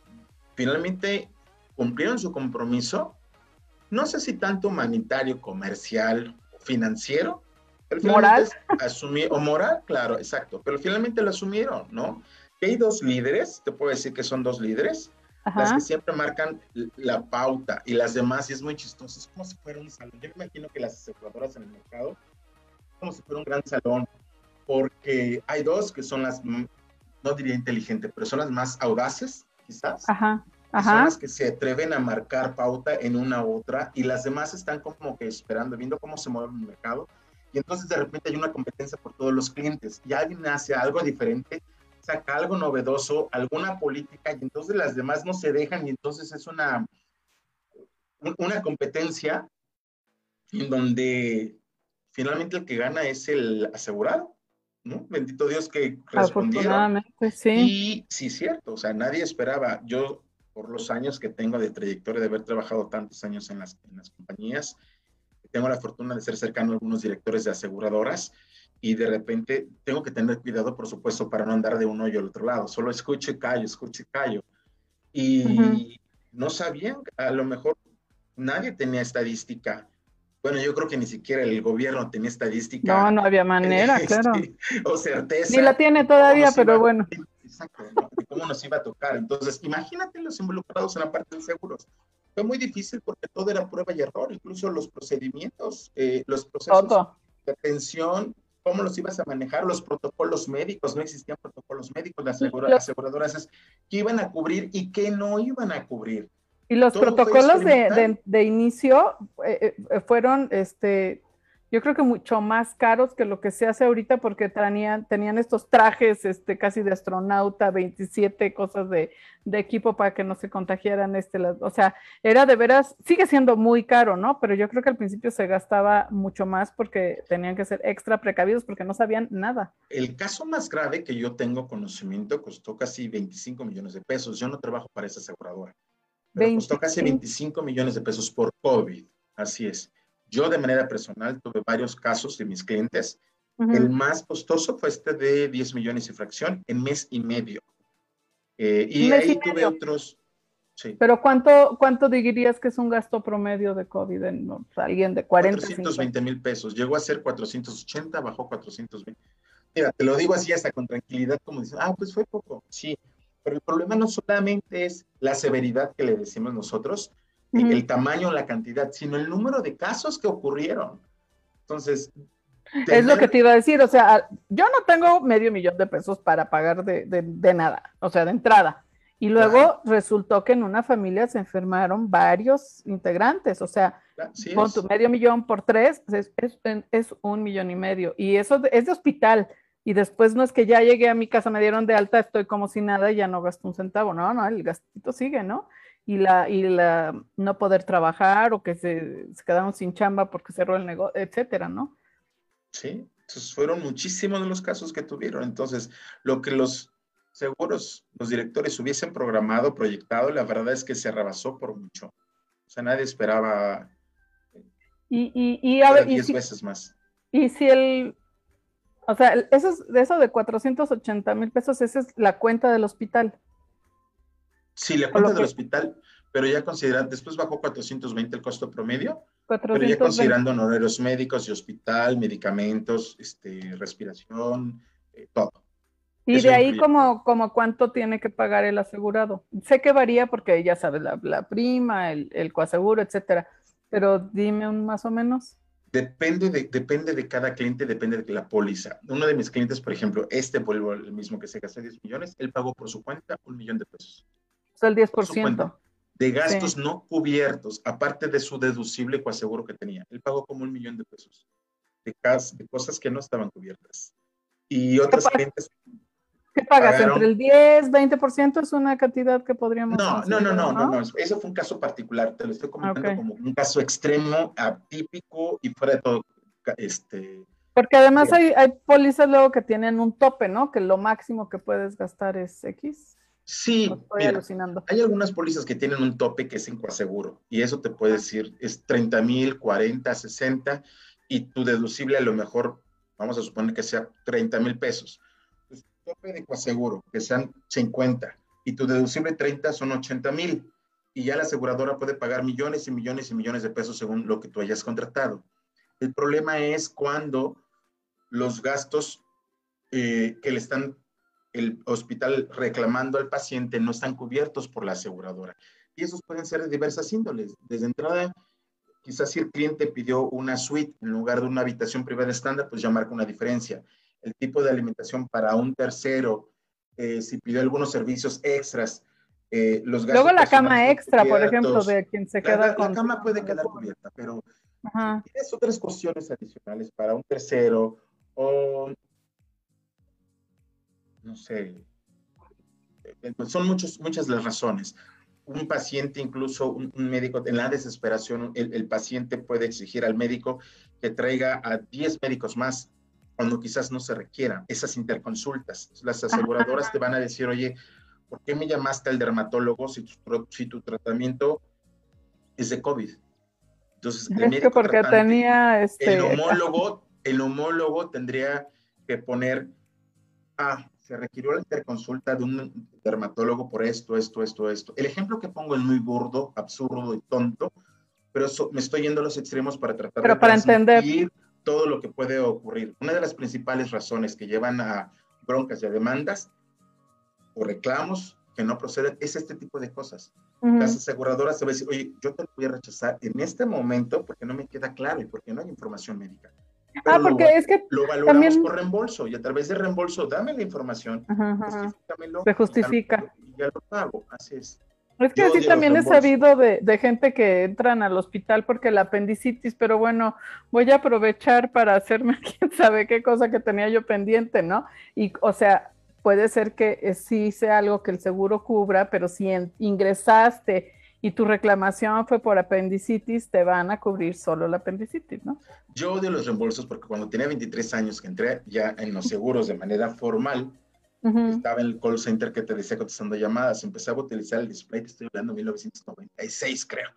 finalmente cumplieron su compromiso, no sé si tanto humanitario, comercial financiero, moral. Asumir, o moral, claro, exacto, pero finalmente lo asumieron, ¿no? hay dos líderes, te puedo decir que son dos líderes, las que siempre marcan la pauta y las demás, y es muy chistoso, es como si fuera un salón. Yo me imagino que las aseguradoras en el mercado, como si fuera un gran salón, porque hay dos que son las, no diría inteligentes, pero son las más audaces, quizás. Ajá. Son las que se atreven a marcar pauta en una u otra y las demás están como que esperando, viendo cómo se mueve el mercado. Y entonces de repente hay una competencia por todos los clientes y alguien hace algo diferente saca algo novedoso, alguna política, y entonces las demás no se dejan, y entonces es una, una competencia en donde finalmente el que gana es el asegurado, ¿no? Bendito Dios que respondieron. Sí. Y sí, cierto, o sea, nadie esperaba, yo por los años que tengo de trayectoria, de haber trabajado tantos años en las, en las compañías, tengo la fortuna de ser cercano a algunos directores de aseguradoras, y de repente tengo que tener cuidado, por supuesto, para no andar de uno y al otro lado. Solo escucho y callo, escucho y callo. Y no sabían, a lo mejor nadie tenía estadística. Bueno, yo creo que ni siquiera el gobierno tenía estadística. No, no había manera, claro. o certeza. Ni la tiene todavía, pero bueno. Exacto, de cómo nos iba a tocar. Entonces, imagínate los involucrados en la parte de seguros. Fue muy difícil porque todo era prueba y error, incluso los procedimientos, eh, los procesos de atención cómo los ibas a manejar, los protocolos médicos, no existían protocolos médicos, las aseguradoras que iban a cubrir y que no iban a cubrir. Y los protocolos de, de, inicio eh, eh, fueron este, yo creo que mucho más caros que lo que se hace ahorita porque tenían, tenían estos trajes este, casi de astronauta, 27 cosas de, equipo para que no se contagiaran. Este, o sea, era de veras, sigue siendo muy caro, ¿no? Pero yo creo que al principio se gastaba mucho más porque tenían que ser extra precavidos porque no sabían nada. El caso más grave que yo tengo conocimiento costó casi 25 millones de pesos. Yo no trabajo para esa aseguradora. Pero costó casi 25 millones de pesos por COVID. Así es. Yo de manera personal tuve varios casos de mis clientes. El más costoso fue este de 10 millones y fracción en mes y medio. Eh, y ahí tuve otros. Sí. Pero ¿cuánto, ¿cuánto dirías que es un gasto promedio de COVID en alguien de 40? 420 mil pesos. Llegó a ser 480, bajó 420. Mira, te lo digo así hasta con tranquilidad, como dicen, ah, pues fue poco. Sí, pero el problema no solamente es la severidad que le decimos nosotros, el tamaño, la cantidad, sino el número de casos que ocurrieron. Entonces... Es lo que te iba a decir, o sea, yo no tengo medio millón de pesos para pagar de, de, nada, o sea, de entrada. Y luego resultó que en una familia se enfermaron varios integrantes, o sea, con tu medio millón por tres, es, es, es, un millón y medio. Y eso es de hospital. Y después no es que ya llegué a mi casa, me dieron de alta, estoy como si nada y ya no gasto un centavo. No, no, el gastito sigue, ¿no? Y la, y la no poder trabajar o que se, se quedaron sin chamba porque cerró el negocio, etcétera, ¿no? Sí, esos fueron muchísimos de los casos que tuvieron. Entonces, lo que los seguros, los directores hubiesen programado, proyectado, la verdad es que se rebasó por mucho. O sea, nadie esperaba y, y, y a ver, 10 veces más. Y si el, o sea, eso, eso de 480 mil pesos, esa es la cuenta del hospital. Sí, la cuenta del hospital, pero ya considerando, después bajó 420 el costo promedio, pero ya considerando honorarios médicos y hospital, medicamentos, este, respiración, eh, todo. Y de ahí como, como cuánto tiene que pagar el asegurado. Sé que varía porque ya sabes, la, prima, el, el, coaseguro, etcétera. Pero dime un más o menos. Depende de, depende de cada cliente, depende de la póliza. Uno de mis clientes, por ejemplo, este vuelvo el mismo que se gastó 10 millones, él pagó por su cuenta un millón de pesos. O sea, el 10%. De gastos no cubiertos, aparte de su deducible coaseguro que tenía. Él pagó como un millón de pesos de, de cosas que no estaban cubiertas. Y otros clientes. ¿Qué pagas? ¿Entre el 10, 20% es una cantidad que podríamos.? No, no, no, no, no, no, Eso fue un caso particular. Te lo estoy comentando como un caso extremo, atípico y fuera de todo. Este, Porque además hay, hay pólizas luego que tienen un tope, ¿no? Que lo máximo que puedes gastar es X. Sí, hay algunas pólizas que tienen un tope que es en coaseguro y eso te puede decir es 30 mil, 40, 60 y tu deducible a lo mejor, vamos a suponer que sea 30 mil pesos. Pues, tope de coaseguro, que sean 50 y tu deducible 30 son 80 mil y ya la aseguradora puede pagar millones y millones y millones de pesos según lo que tú hayas contratado. El problema es cuando los gastos eh, que le están el hospital reclamando al paciente no están cubiertos por la aseguradora. Y esos pueden ser de diversas índoles. Desde entrada, quizás si el cliente pidió una suite en lugar de una habitación privada estándar, pues ya marca una diferencia. El tipo de alimentación para un tercero, eh, si pidió algunos servicios extras, eh, los gastos. Luego la cama extra, por ejemplo, de quien se queda la, con. La cama puede quedar cubierta, pero si tienes otras cuestiones adicionales para un tercero o no sé, eh, pues son muchos, muchas las razones. Un paciente, incluso un, médico, en la desesperación, el, paciente puede exigir al médico que traiga a 10 médicos más cuando quizás no se requieran esas interconsultas. Las aseguradoras te van a decir, oye, ¿por qué me llamaste al dermatólogo si tu, si tu tratamiento es de COVID? Entonces, el médico porque tenía este... el homólogo, el homólogo tendría que poner, ah, se requirió la interconsulta de un dermatólogo por esto, esto, esto, esto. El ejemplo que pongo es muy gordo, absurdo y tonto, pero me estoy yendo a los extremos para tratar pero de para entender todo lo que puede ocurrir. Una de las principales razones que llevan a broncas y a demandas o reclamos que no proceden es este tipo de cosas. Las aseguradoras se van a decir, oye, yo te voy a rechazar en este momento porque no me queda claro y porque no hay información médica ah, porque lo, es que lo valoramos por reembolso y a través de reembolso dame la información, se justifica. Y ya lo pago, así es. Es que así también he sabido de, de, gente que entran al hospital porque la apendicitis, pero bueno, voy a aprovechar para hacerme quién sabe qué cosa que tenía yo pendiente, ¿no? Y, o sea, puede ser que sí sea algo que el seguro cubra, pero si ingresaste y tu reclamación fue por apendicitis, te van a cubrir solo la apendicitis, ¿no? Yo odio los reembolsos porque cuando tenía 23 años que entré ya en los seguros de manera formal, Estaba en el call center que te decía contestando llamadas. Empezaba a utilizar el display, te estoy hablando de 1996, creo.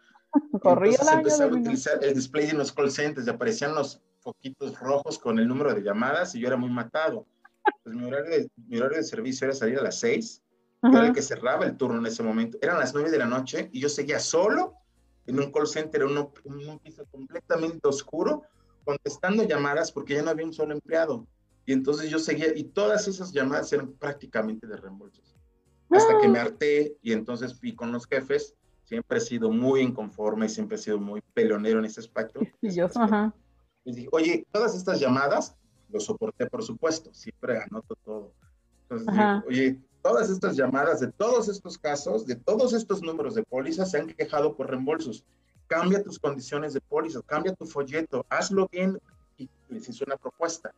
Corría Entonces empezaba a utilizar el display en los call centers y aparecían los foquitos rojos con el número de llamadas y yo era muy matado. Pues mi horario de, mi horario de servicio era salir a las 6, era el que cerraba el turno en ese momento. Eran las 9 de la noche y yo seguía solo en un call center, en un, en un piso completamente oscuro, contestando llamadas porque ya no había un solo empleado. Y entonces yo seguía, y todas esas llamadas eran prácticamente de reembolsos. Hasta que me ah. harté y entonces fui con los jefes. Siempre he sido muy inconforme y siempre he sido muy peleonero en ese aspecto. Y yo, ajá. Les dije, oye, todas estas llamadas, lo soporté, por supuesto, siempre anoto todo. Entonces dije, oye, todas estas llamadas de todos estos casos, de todos estos números de póliza, se han quejado por reembolsos. Cambia tus condiciones de póliza, cambia tu folleto, hazlo bien y les hice una propuesta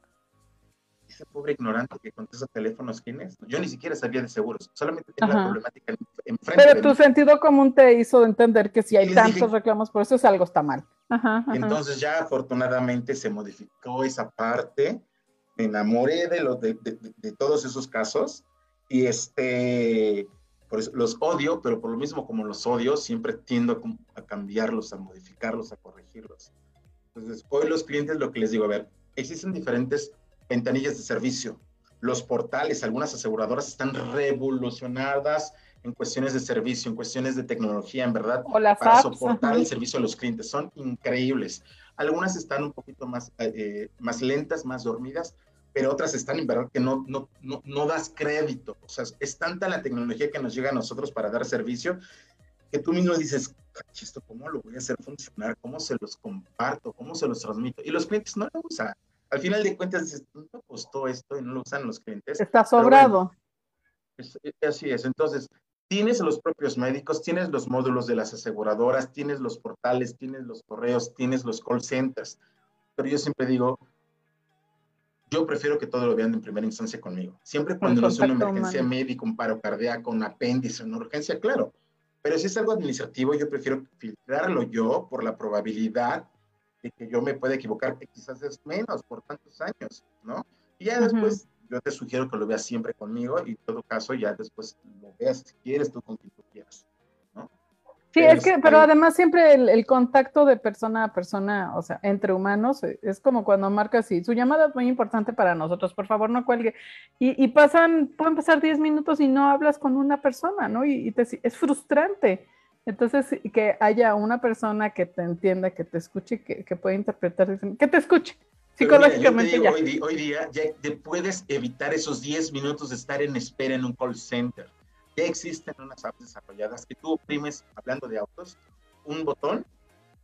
ese pobre ignorante que contesta teléfonos, ¿quién es? Yo ni siquiera sabía de seguros, solamente tenía la problemática enfrente. Pero tu sentido común te hizo entender que si hay tantos reclamos, por eso es algo está mal. entonces ya afortunadamente se modificó esa parte, me enamoré de, los, de, de, todos esos casos y este, los odio, pero por lo mismo como los odio, siempre tiendo a cambiarlos, a modificarlos, a corregirlos. Entonces, hoy los clientes lo que les digo, a ver, existen diferentes ventanillas de servicio. Los portales, algunas aseguradoras están revolucionadas en cuestiones de servicio, en cuestiones de tecnología, en verdad, para soportar el servicio a los clientes. Son increíbles. Algunas están un poquito más, eh, más lentas, más dormidas, pero otras están en verdad que no, no, no, no das crédito. O sea, es tanta la tecnología que nos llega a nosotros para dar servicio que tú mismo dices, ¿esto cómo lo voy a hacer funcionar? ¿Cómo se los comparto? ¿Cómo se los transmito? Y los clientes no lo usan al final de cuentas dices, ¿cuánto costó esto? Y no lo usan los clientes. Está sobrado. Eh, así es. Entonces, tienes los propios médicos, tienes los módulos de las aseguradoras, tienes los portales, tienes los correos, tienes los call centers. Pero yo siempre digo, yo prefiero que todo lo vean en primera instancia conmigo. Siempre cuando no es una emergencia médica, un paro cardíaco, un apéndice, una urgencia, claro. Pero si es algo administrativo, yo prefiero filtrarlo yo por la probabilidad de que yo me pueda equivocar, que quizás es menos por tantos años, ¿no? Y ya después yo te sugiero que lo veas siempre conmigo y en todo caso ya después lo veas si quieres tú con quien tú quieras. Sí, es que, pero además siempre el, contacto de persona a persona, o sea, entre humanos, eh, es como cuando marcas y su llamada es muy importante para nosotros, por favor no cuelgue. Y, pasan, pueden pasar 10 minutos y no hablas con una persona, ¿no? Y, y te, es frustrante. Entonces, que haya una persona que te entienda, que te escuche, que, que pueda interpretar, que te escuche psicológicamente. ya. Hoy, día ya te puedes evitar esos 10 minutos de estar en espera en un call center. Ya existen unas apps desarrolladas que tú oprimes, hablando de autos, un botón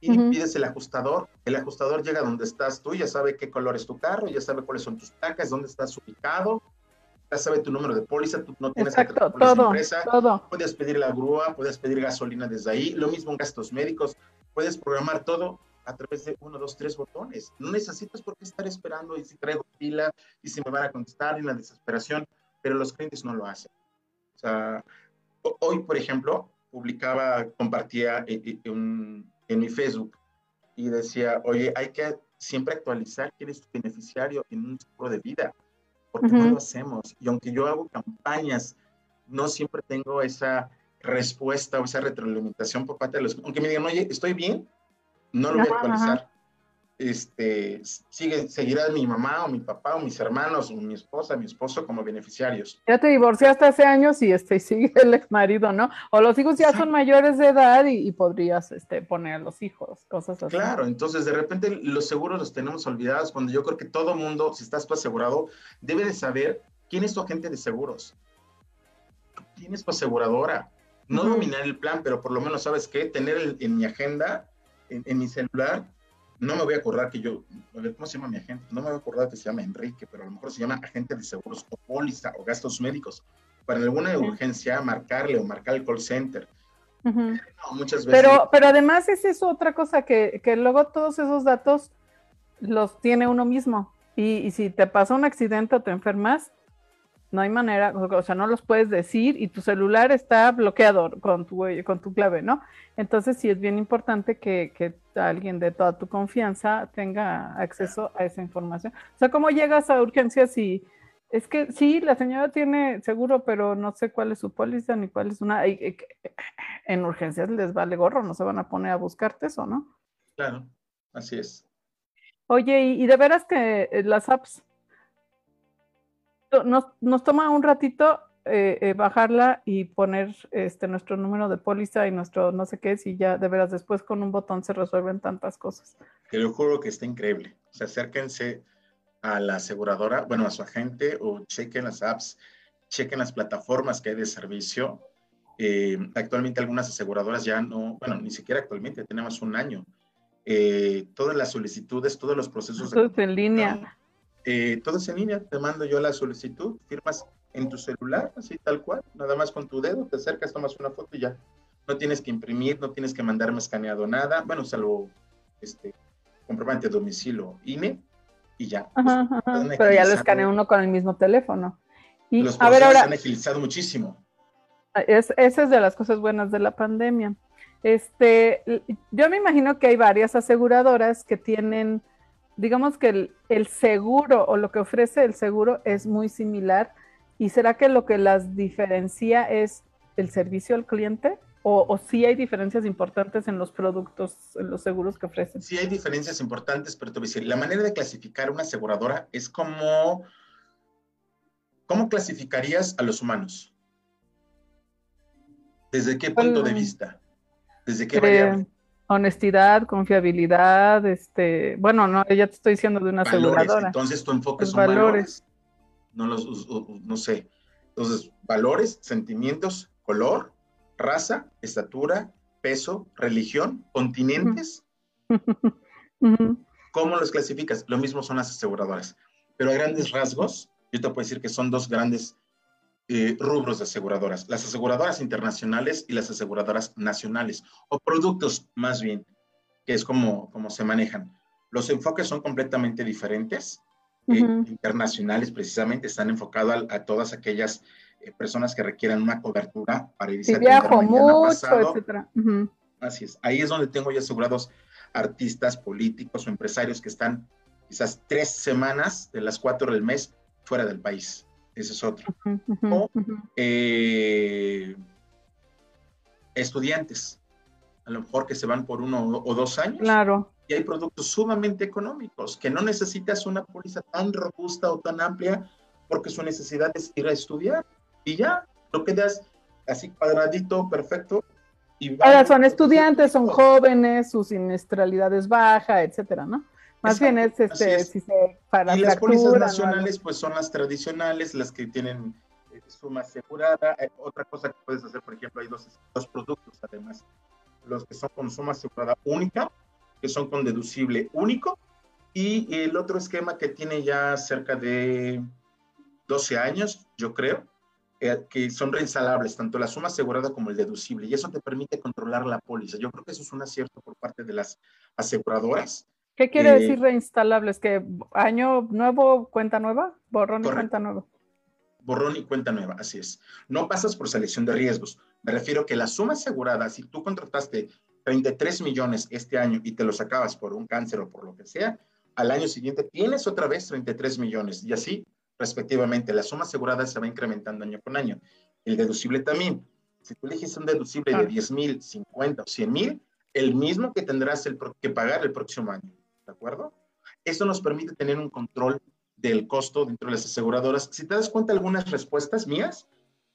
y pides el ajustador. El ajustador llega donde estás tú, ya sabe qué color es tu carro, ya sabe cuáles son tus placas, dónde estás ubicado, ya sabe tu número de póliza, tú no tienes que tener todo, empresa, todo. puedes pedir la grúa, puedes pedir gasolina desde ahí, lo mismo en gastos médicos, puedes programar todo a través de uno, dos, tres botones. No necesitas por qué estar esperando y si traigo pila y si me van a contestar en la desesperación, pero los clientes no lo hacen. O sea, hoy, por ejemplo, publicaba, compartía en, en, en mi Facebook y decía, oye, hay que siempre actualizar quién es tu beneficiario en un seguro de vida porque no lo hacemos. Y aunque yo hago campañas, no siempre tengo esa respuesta o esa retroalimentación por parte de los... Aunque me digan, oye, estoy bien, no lo voy a actualizar este, sigue, seguirá mi mamá o mi papá o mis hermanos o mi esposa, mi esposo como beneficiarios. Ya te divorciaste hace años y este, sigue el ex marido, ¿no? O los hijos ya son mayores de edad y, podrías este, poner a los hijos, cosas así. Claro, entonces de repente los seguros los tenemos olvidados cuando yo creo que todo mundo, si estás tú asegurado, debe de saber quién es tu agente de seguros, quién es tu aseguradora. No dominar el plan, pero por lo menos, ¿sabes qué? Tener en mi agenda, en mi celular, no me voy a acordar que yo, a ver, ¿cómo se llama mi agente? No me voy a acordar que se llama Enrique, pero a lo mejor se llama agente de seguros o póliza o gastos médicos. Para alguna urgencia, marcarle o marcar el call center. muchas veces. Pero, pero además es eso otra cosa, que, que luego todos esos datos los tiene uno mismo. Y, y, si te pasa un accidente o te enfermas, no hay manera, o sea, no los puedes decir y tu celular está bloqueado con tu, con tu clave, ¿no? Entonces sí es bien importante que, que alguien de toda tu confianza tenga acceso a esa información. O sea, ¿cómo llegas a urgencias si, Es que sí, la señora tiene seguro, pero no sé cuál es su póliza ni cuál es una. En urgencias les vale gorro, no se van a poner a buscarte eso, ¿no? Claro, así es. Oye, y, de veras que eh, las apps nos, nos toma un ratito eh, eh, bajarla y poner este nuestro número de póliza y nuestro no sé qué, si ya de veras después con un botón se resuelven tantas cosas. Te lo juro que está increíble. O sea, acérquense a la aseguradora, bueno, a su agente o chequen las apps, chequen las plataformas que hay de servicio. Eh, actualmente algunas aseguradoras ya no, bueno, ni siquiera actualmente, tenemos un año. Eh, todas las solicitudes, todos los procesos. Todo en línea. Eh, todo es en línea, te mando yo la solicitud, firmas en tu celular, así tal cual, nada más con tu dedo, te acercas, tomas una foto y ya. No tienes que imprimir, no tienes que mandarme escaneado nada, bueno, salvo este comprobante de domicilio INE, y ya. Pero ya lo escanea uno con el mismo teléfono. Y, Los a ver, ahora, han agilizado muchísimo. Es, esa es de las cosas buenas de la pandemia. Este, yo me imagino que hay varias aseguradoras que tienen, digamos que el, el, seguro o lo que ofrece el seguro es muy similar. ¿Y será que lo que las diferencia es el servicio al cliente? O, o sí hay diferencias importantes en los productos, en los seguros que ofrecen. Sí hay diferencias importantes, pero te voy a decir, la manera de clasificar una aseguradora es como, ¿cómo clasificarías a los humanos? ¿Desde qué punto de vista? ¿Desde qué variable? Honestidad, confiabilidad, este, bueno, no, ya te estoy diciendo de una aseguradora. Entonces tu enfoque son valores. No los, no sé. Entonces, valores, sentimientos, color, raza, estatura, peso, religión, continentes. ¿Cómo los clasificas? Lo mismo son las aseguradoras. Pero a grandes rasgos, yo te puedo decir que son dos grandes eh, rubros de aseguradoras. Las aseguradoras internacionales y las aseguradoras nacionales, o productos más bien, que es como, como se manejan. Los enfoques son completamente diferentes. Eh, internacionales precisamente están enfocados a todas aquellas eh, personas que requieran una cobertura para irse a viajo mucho, etcétera. Así es. Ahí es donde tengo ya asegurados artistas, políticos o empresarios que están quizás tres semanas de las cuatro del mes fuera del país. Ese es otro. o eh, estudiantes, a lo mejor que se van por uno o dos años. Claro. Y hay productos sumamente económicos, que no necesitas una póliza tan robusta o tan amplia porque su necesidad es ir a estudiar y ya, lo quedas así cuadradito, perfecto. Y Ahora son estudiantes, son jóvenes, su siniestralidad es baja, etcétera, ¿no? Más bien es, este, Si se, para y las pólizas nacionales, pues son las tradicionales, las que tienen eh, suma asegurada. Eh, otra cosa que puedes hacer, por ejemplo, hay dos, dos productos además. Los que son con suma asegurada única, que son con deducible único, y el otro esquema que tiene ya cerca de 12 años, yo creo, eh, que son reinstalables, tanto la suma asegurada como el deducible, y eso te permite controlar la póliza. Yo creo que eso es un acierto por parte de las aseguradoras. ¿Qué quiere eh, decir reinstalables? ¿Que año nuevo, cuenta nueva? Borrón y cuenta nueva. Borrón y cuenta nueva, así es. No pasas por selección de riesgos. Me refiero que la suma asegurada, si tú contrataste 33 millones este año y te los acabas por un cáncer o por lo que sea, al año siguiente tienes otra vez 33 millones y así respectivamente. La suma asegurada se va incrementando año con año. El deducible también. Si tú eliges un deducible de 10 mil, 50 o 100 mil, el mismo que tendrás el, que pagar el próximo año. ¿De acuerdo? Esto nos permite tener un control del costo dentro de las aseguradoras. Si te das cuenta, algunas respuestas mías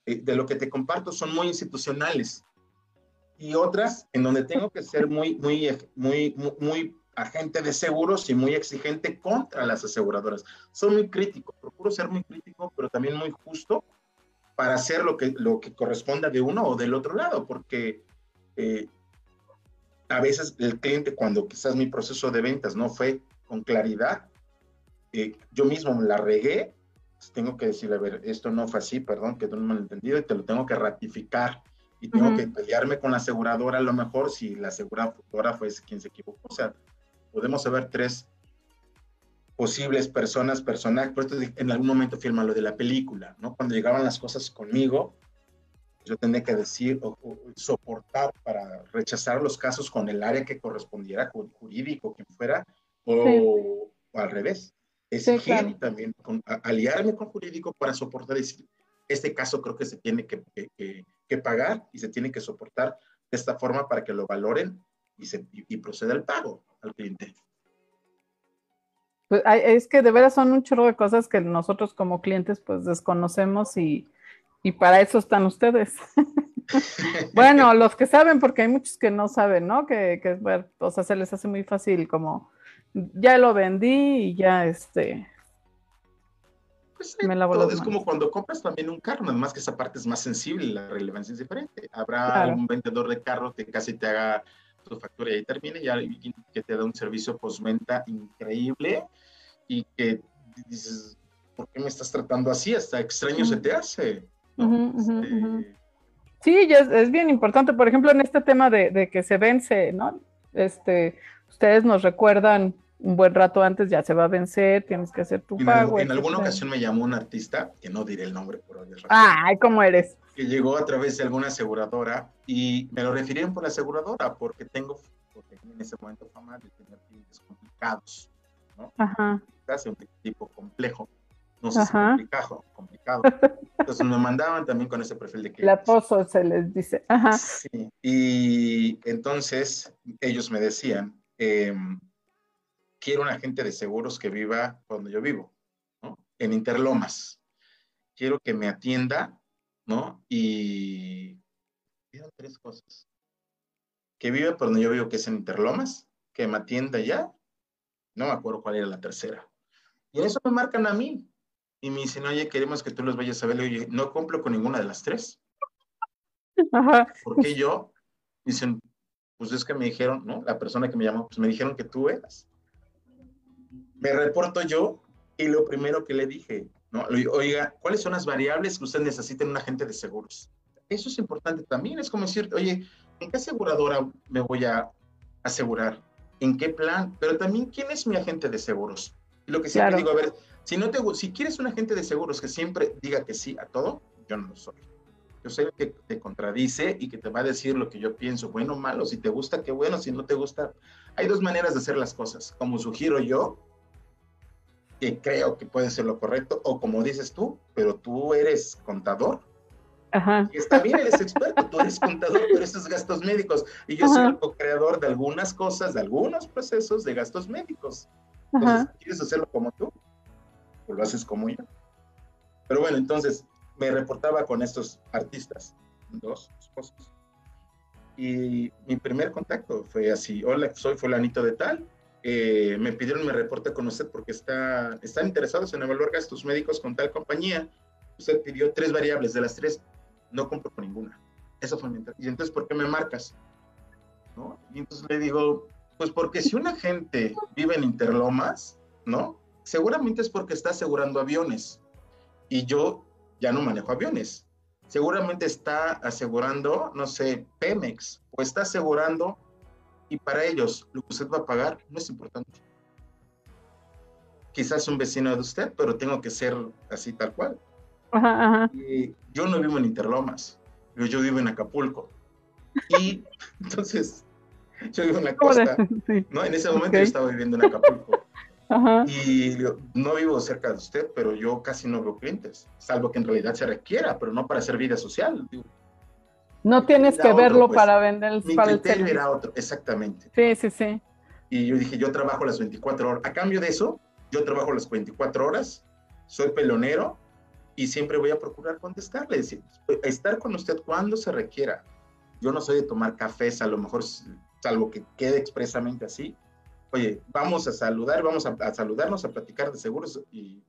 eh, de lo que te comparto son muy institucionales y otras en donde tengo que ser muy, muy, muy, muy, muy agente de seguros y muy exigente contra las aseguradoras. Soy muy crítico, procuro ser muy crítico, pero también muy justo para hacer lo que, lo que corresponda de uno o del otro lado, porque eh, a veces el cliente, cuando quizás mi proceso de ventas no fue con claridad, eh, yo mismo me la regué, pues tengo que decirle, a ver, esto no fue así, perdón, que no me lo entendido y te lo tengo que ratificar y tengo que pelearme con la aseguradora a lo mejor si la aseguradora fue quien se equivocó. O sea, podemos saber tres posibles personas, personajes, por esto en algún momento firma lo de la película, ¿no? Cuando llegaban las cosas conmigo, yo tenía que decir o, soportar para rechazar los casos con el área que correspondiera, con jurídico, quien fuera, o, al revés. exigir también aliarme con jurídico para soportar este caso creo que se tiene que, que, pagar y se tiene que soportar de esta forma para que lo valoren y, se, y, proceda el pago al cliente. Pues es que de veras son un chorro de cosas que nosotros como clientes pues desconocemos y, y para eso están ustedes. bueno, los que saben, porque hay muchos que no saben, ¿no? Que, que o sea, se les hace muy fácil como ya lo vendí y ya este. Pues me todo, es como cuando compras también un carro, nada más que esa parte es más sensible, la relevancia es diferente. Habrá un vendedor de carro que casi te haga tu factura y ahí termine, ya que te da un servicio postventa increíble y que dices, ¿por qué me estás tratando así? Hasta extraño se te hace. Este, sí, es, es, bien importante. Por ejemplo, en este tema de, de que se vence, ¿no? Este, ustedes nos recuerdan un buen rato antes, ya se va a vencer, tienes que hacer tu pago. En, alguna ocasión me llamó un artista, que no diré el nombre por hoy. Ay, ¿cómo eres? Que llegó a través de alguna aseguradora y me lo refirieron por la aseguradora porque tengo, porque en ese momento fama de tener clientes complicados, ¿no? Ajá. Casi un tipo complejo. Sé si complicado, complicado. Entonces me mandaban también con ese perfil de clientes. Latoso se les dice. Ajá. Sí. Y entonces ellos me decían, eh, quiero un agente de seguros que viva donde yo vivo, ¿no? En Interlomas. Quiero que me atienda, ¿no? Y tres cosas. Que viva por donde yo vivo, que es en Interlomas, que me atienda ya. No me acuerdo cuál era la tercera. Y eso me marcan a mí. Y me dicen, oye, queremos que tú los vayas a ver. Oye, no cumplo con ninguna de las tres. Ajá. Porque yo, dicen, pues es que me dijeron, ¿no? La persona que me llamó, pues me dijeron que tú eras. Me reporto yo y lo primero que le dije, ¿no? Oiga, ¿cuáles son las variables que usted necesita en un agente de seguros? Eso es importante también. Es como decir, oye, ¿en qué aseguradora me voy a asegurar? ¿En qué plan? Pero también, ¿quién es mi agente de seguros? lo que siempre digo, a ver, si, no te, si quieres un agente de seguros que siempre diga que sí a todo, yo no lo soy. Yo sé que te contradice y que te va a decir lo que yo pienso, bueno o malo, si te gusta, qué bueno, si no te gusta. Hay dos maneras de hacer las cosas, como sugiero yo, que creo que puede ser lo correcto, o como dices tú, pero tú eres contador. Ajá. Y está bien, eres experto, tú eres contador, pero esos gastos médicos. Y yo soy el co-creador de algunas cosas, de algunos procesos de gastos médicos. Entonces, ¿quieres hacerlo como tú? O lo haces como yo. Pero bueno, entonces, me reportaba con estos artistas, dos esposos. Y mi primer contacto fue así, hola, soy fulanito de tal, eh, me pidieron me reporte con usted porque está, están interesados en evaluar gastos médicos con tal compañía. Usted pidió tres variables, de las tres no compro con ninguna. Eso fue mi Y entonces, ¿por qué me marcas? ¿No? Y entonces le digo, pues porque si una gente vive en Interlomas, ¿no? Seguramente es porque está asegurando aviones. Y yo ya no manejo aviones. Seguramente está asegurando, no sé, Pemex, o está asegurando, y para ellos lo que usted va a pagar no es importante. Quizás un vecino de usted, pero tengo que ser así tal cual. Y yo no vivo en Interlomas, yo, vivo en Acapulco. Y entonces, yo vivo en la costa, ¿no? En ese momento yo estaba viviendo en Acapulco. Y no vivo cerca de usted, pero yo casi no veo clientes, salvo que en realidad se requiera, pero no para hacer vida social. no tienes que verlo pues. para vender el Mi criterio era otro, exactamente. Sí, sí, sí. Y yo dije, yo trabajo las 24 horas. A cambio de eso, yo trabajo las 24 horas, soy pelonero y siempre voy a procurar contestarle, decir, estar con usted cuando se requiera. Yo no soy de tomar cafés, a lo mejor, salvo que quede expresamente así, oye, vamos a saludar, vamos a, saludarnos, a platicar de seguros y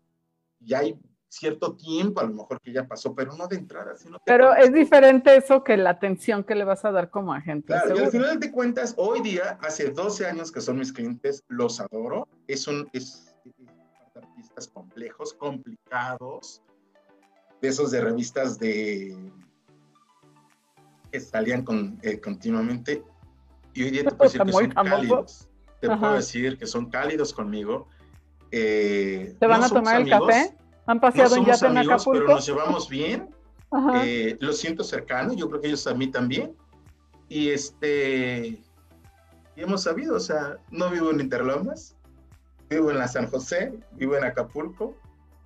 ya hay cierto tiempo a lo mejor que ya pasó, pero no de entrada. Sino pero es diferente eso que la atención que le vas a dar como agente. Claro, y al final de cuentas, hoy día, hace 12 años que son mis clientes, los adoro. Es un, es, artistas complejos, complicados, de esos de revistas de que salían con, eh, continuamente. Y hoy día te puedo decir que son cálidos te puedo decir que son cálidos conmigo. Eh, ¿Te van a tomar el café? ¿Han paseado en yate en Acapulco? Pero nos llevamos bien. Eh, los siento cercanos, yo creo que ellos a mí también. Y este, y hemos sabido, o sea, no vivo en Interlomas, Vivo en la San José, vivo en Acapulco.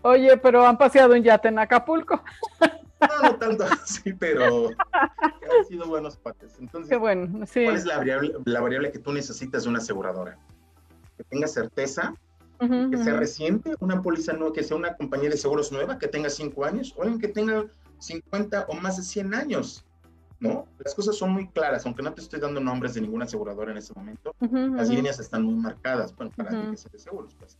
Oye, pero han paseado un yate en Acapulco. No, no tanto así, pero han sido buenos pates. Entonces, Qué bueno, sí. ¿cuál es la variable, la variable que tú necesitas de una aseguradora? Que tenga certeza, que sea ujú. reciente, una póliza nueva, que sea una compañía de seguros nueva, que tenga cinco años, o alguien que tenga 50 o más de 100 años, ¿no? Las cosas son muy claras, aunque no te estoy dando nombres de ninguna aseguradora en este momento, las líneas están muy marcadas, bueno, para alguien que sea de seguros, pues,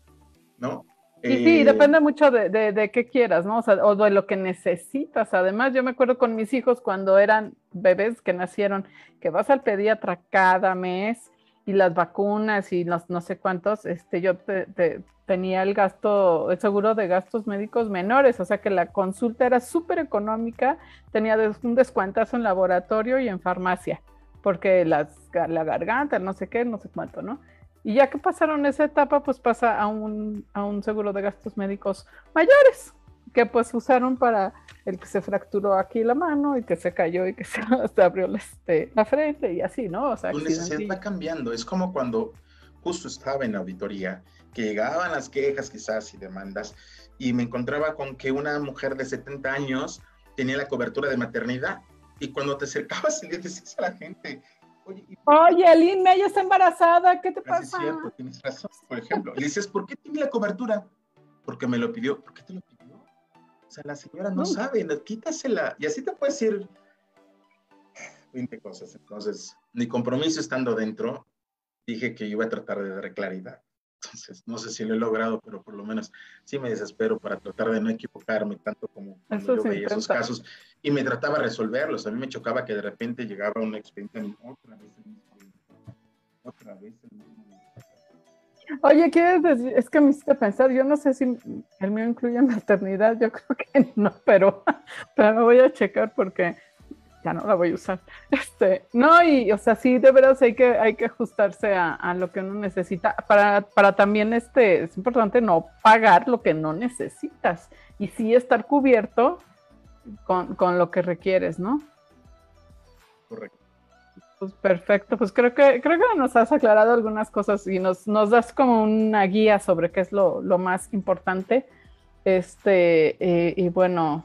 ¿no? Y sí, Eh, depende mucho de, de, de qué quieras, ¿no? O sea, o de lo que necesitas. Además, yo me acuerdo con mis hijos cuando eran bebés que nacieron, que vas al pediatra cada mes y las vacunas y los no sé cuántos, este, yo te- te- tenía el gasto, el seguro de gastos médicos menores, o sea que la consulta era súper económica, tenía un descuentazo en laboratorio y en farmacia, porque las, la garganta, no sé qué, no sé cuánto, ¿no? Y ya que pasaron esa etapa, pues pasa a un, a un seguro de gastos médicos mayores, que pues usaron para el que se fracturó aquí la mano y que se cayó y que se, se abrió la, este, la frente y así, ¿no? O sea, necesidad accidentillo. va cambiando. Es como cuando justo estaba en auditoría, que llegaban las quejas quizás y demandas, y me encontraba con que una mujer de 70 años tenía la cobertura de maternidad. Y cuando te acercabas y le decías a la gente, oye, ¿y Oye, Aline Mella está embarazada, ¿qué te Ah, sí, es pasa? cierto, tienes razón, por ejemplo. Le dices, ¿por qué tiene la cobertura? Porque me lo pidió. ¿Por qué te lo pidió? O sea, la señora no No. sabe, quítasela. Y así te puedes ir 20 cosas. Entonces, mi compromiso estando dentro, dije que iba a tratar de dar claridad. Entonces, no sé si lo he logrado, pero por lo menos sí me desespero para tratar de no equivocarme tanto como cuando Eso yo veía esos intenta. casos y me trataba de resolverlos. A mí me chocaba que de repente llegaba un expediente y otra vez el mismo. Otra vez el mismo. Oye, ¿quieres decir? Es que me hiciste pensar, yo no sé si el mío incluye maternidad, yo creo que no, pero, pero voy a checar porque ya no la voy a usar. Este, no, y o sea, sí, de veras hay que, hay que ajustarse a, a lo que uno necesita para, para también, este, es importante no pagar lo que no necesitas y sí estar cubierto con, con lo que requieres, ¿no? Correcto. Pues perfecto, pues creo que creo que nos has aclarado algunas cosas y nos, nos das como una guía sobre qué es lo, lo más importante. Este, eh, y bueno,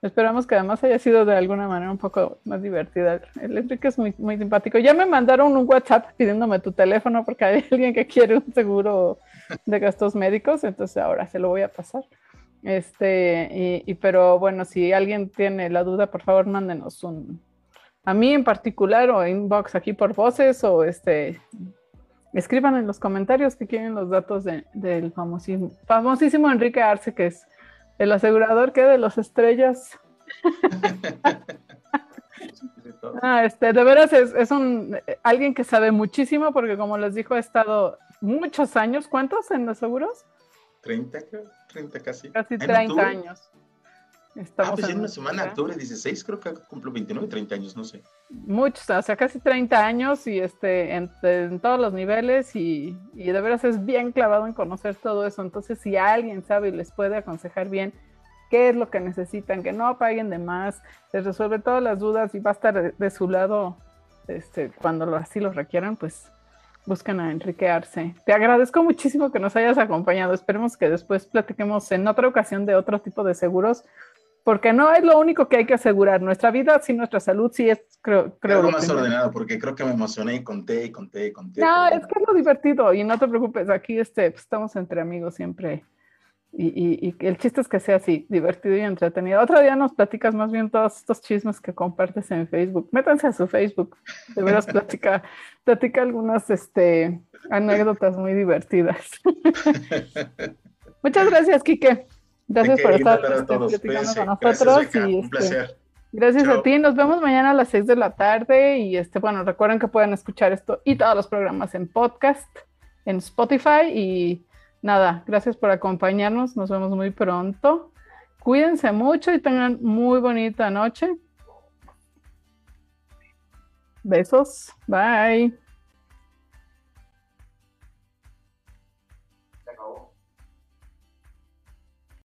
esperamos que además haya sido de alguna manera un poco más divertida. El Enrique es muy, muy simpático. Ya me mandaron un WhatsApp pidiéndome tu teléfono porque hay alguien que quiere un seguro de gastos médicos, entonces ahora se lo voy a pasar. Este, y, y pero bueno, si alguien tiene la duda, por favor, mándenos un, a mí en particular o inbox aquí por voces o este escriban en los comentarios que quieren los datos de- del famosísimo, famosísimo Enrique Arce, que es el asegurador que de los estrellas. Ah, este, de veras es, es un alguien que sabe muchísimo porque como les dijo ha estado muchos años, ¿cuántos en los seguros? 30, creo, 30 casi. Casi En 30 octubre. años. Ah, Estamos pues en una semana, octubre 16, creo que cumplo 29, 30 años, no sé. Muchos, o sea, casi 30 años y este, en, en todos los niveles y, y de veras es bien clavado en conocer todo eso. Entonces, si alguien sabe y les puede aconsejar bien qué es lo que necesitan, que no paguen de más, les resuelve todas las dudas y va a estar de, de su lado este, cuando lo, así lo requieran, pues buscan a Enrique Arce. Te agradezco muchísimo que nos hayas acompañado. Esperemos que después platiquemos en otra ocasión de otro tipo de seguros porque no es lo único que hay que asegurar. Nuestra vida, sí, nuestra salud, sí es, creo, creo. Algo más primero. ordenado, porque creo que me emocioné y conté y conté y conté. No, pero es que es lo divertido y no te preocupes, aquí este, pues, estamos entre amigos siempre. Y, y- y el chiste es que sea así, divertido y entretenido. Otro día nos platicas más bien todos estos chismes que compartes en Facebook. Métanse a su Facebook, de veras platica, platica algunas este, anécdotas muy divertidas. Muchas gracias, Quique. Gracias por estar a este, platicando con Gracias, nosotros. Beca, y, Un este, placer. Gracias a Chao. ti. Nos vemos mañana a las 6 de la tarde. Y este, bueno, recuerden que pueden escuchar esto y todos los programas en podcast, en Spotify. Y nada, gracias por acompañarnos. Nos vemos muy pronto. Cuídense mucho y tengan muy bonita noche. Besos. Bye.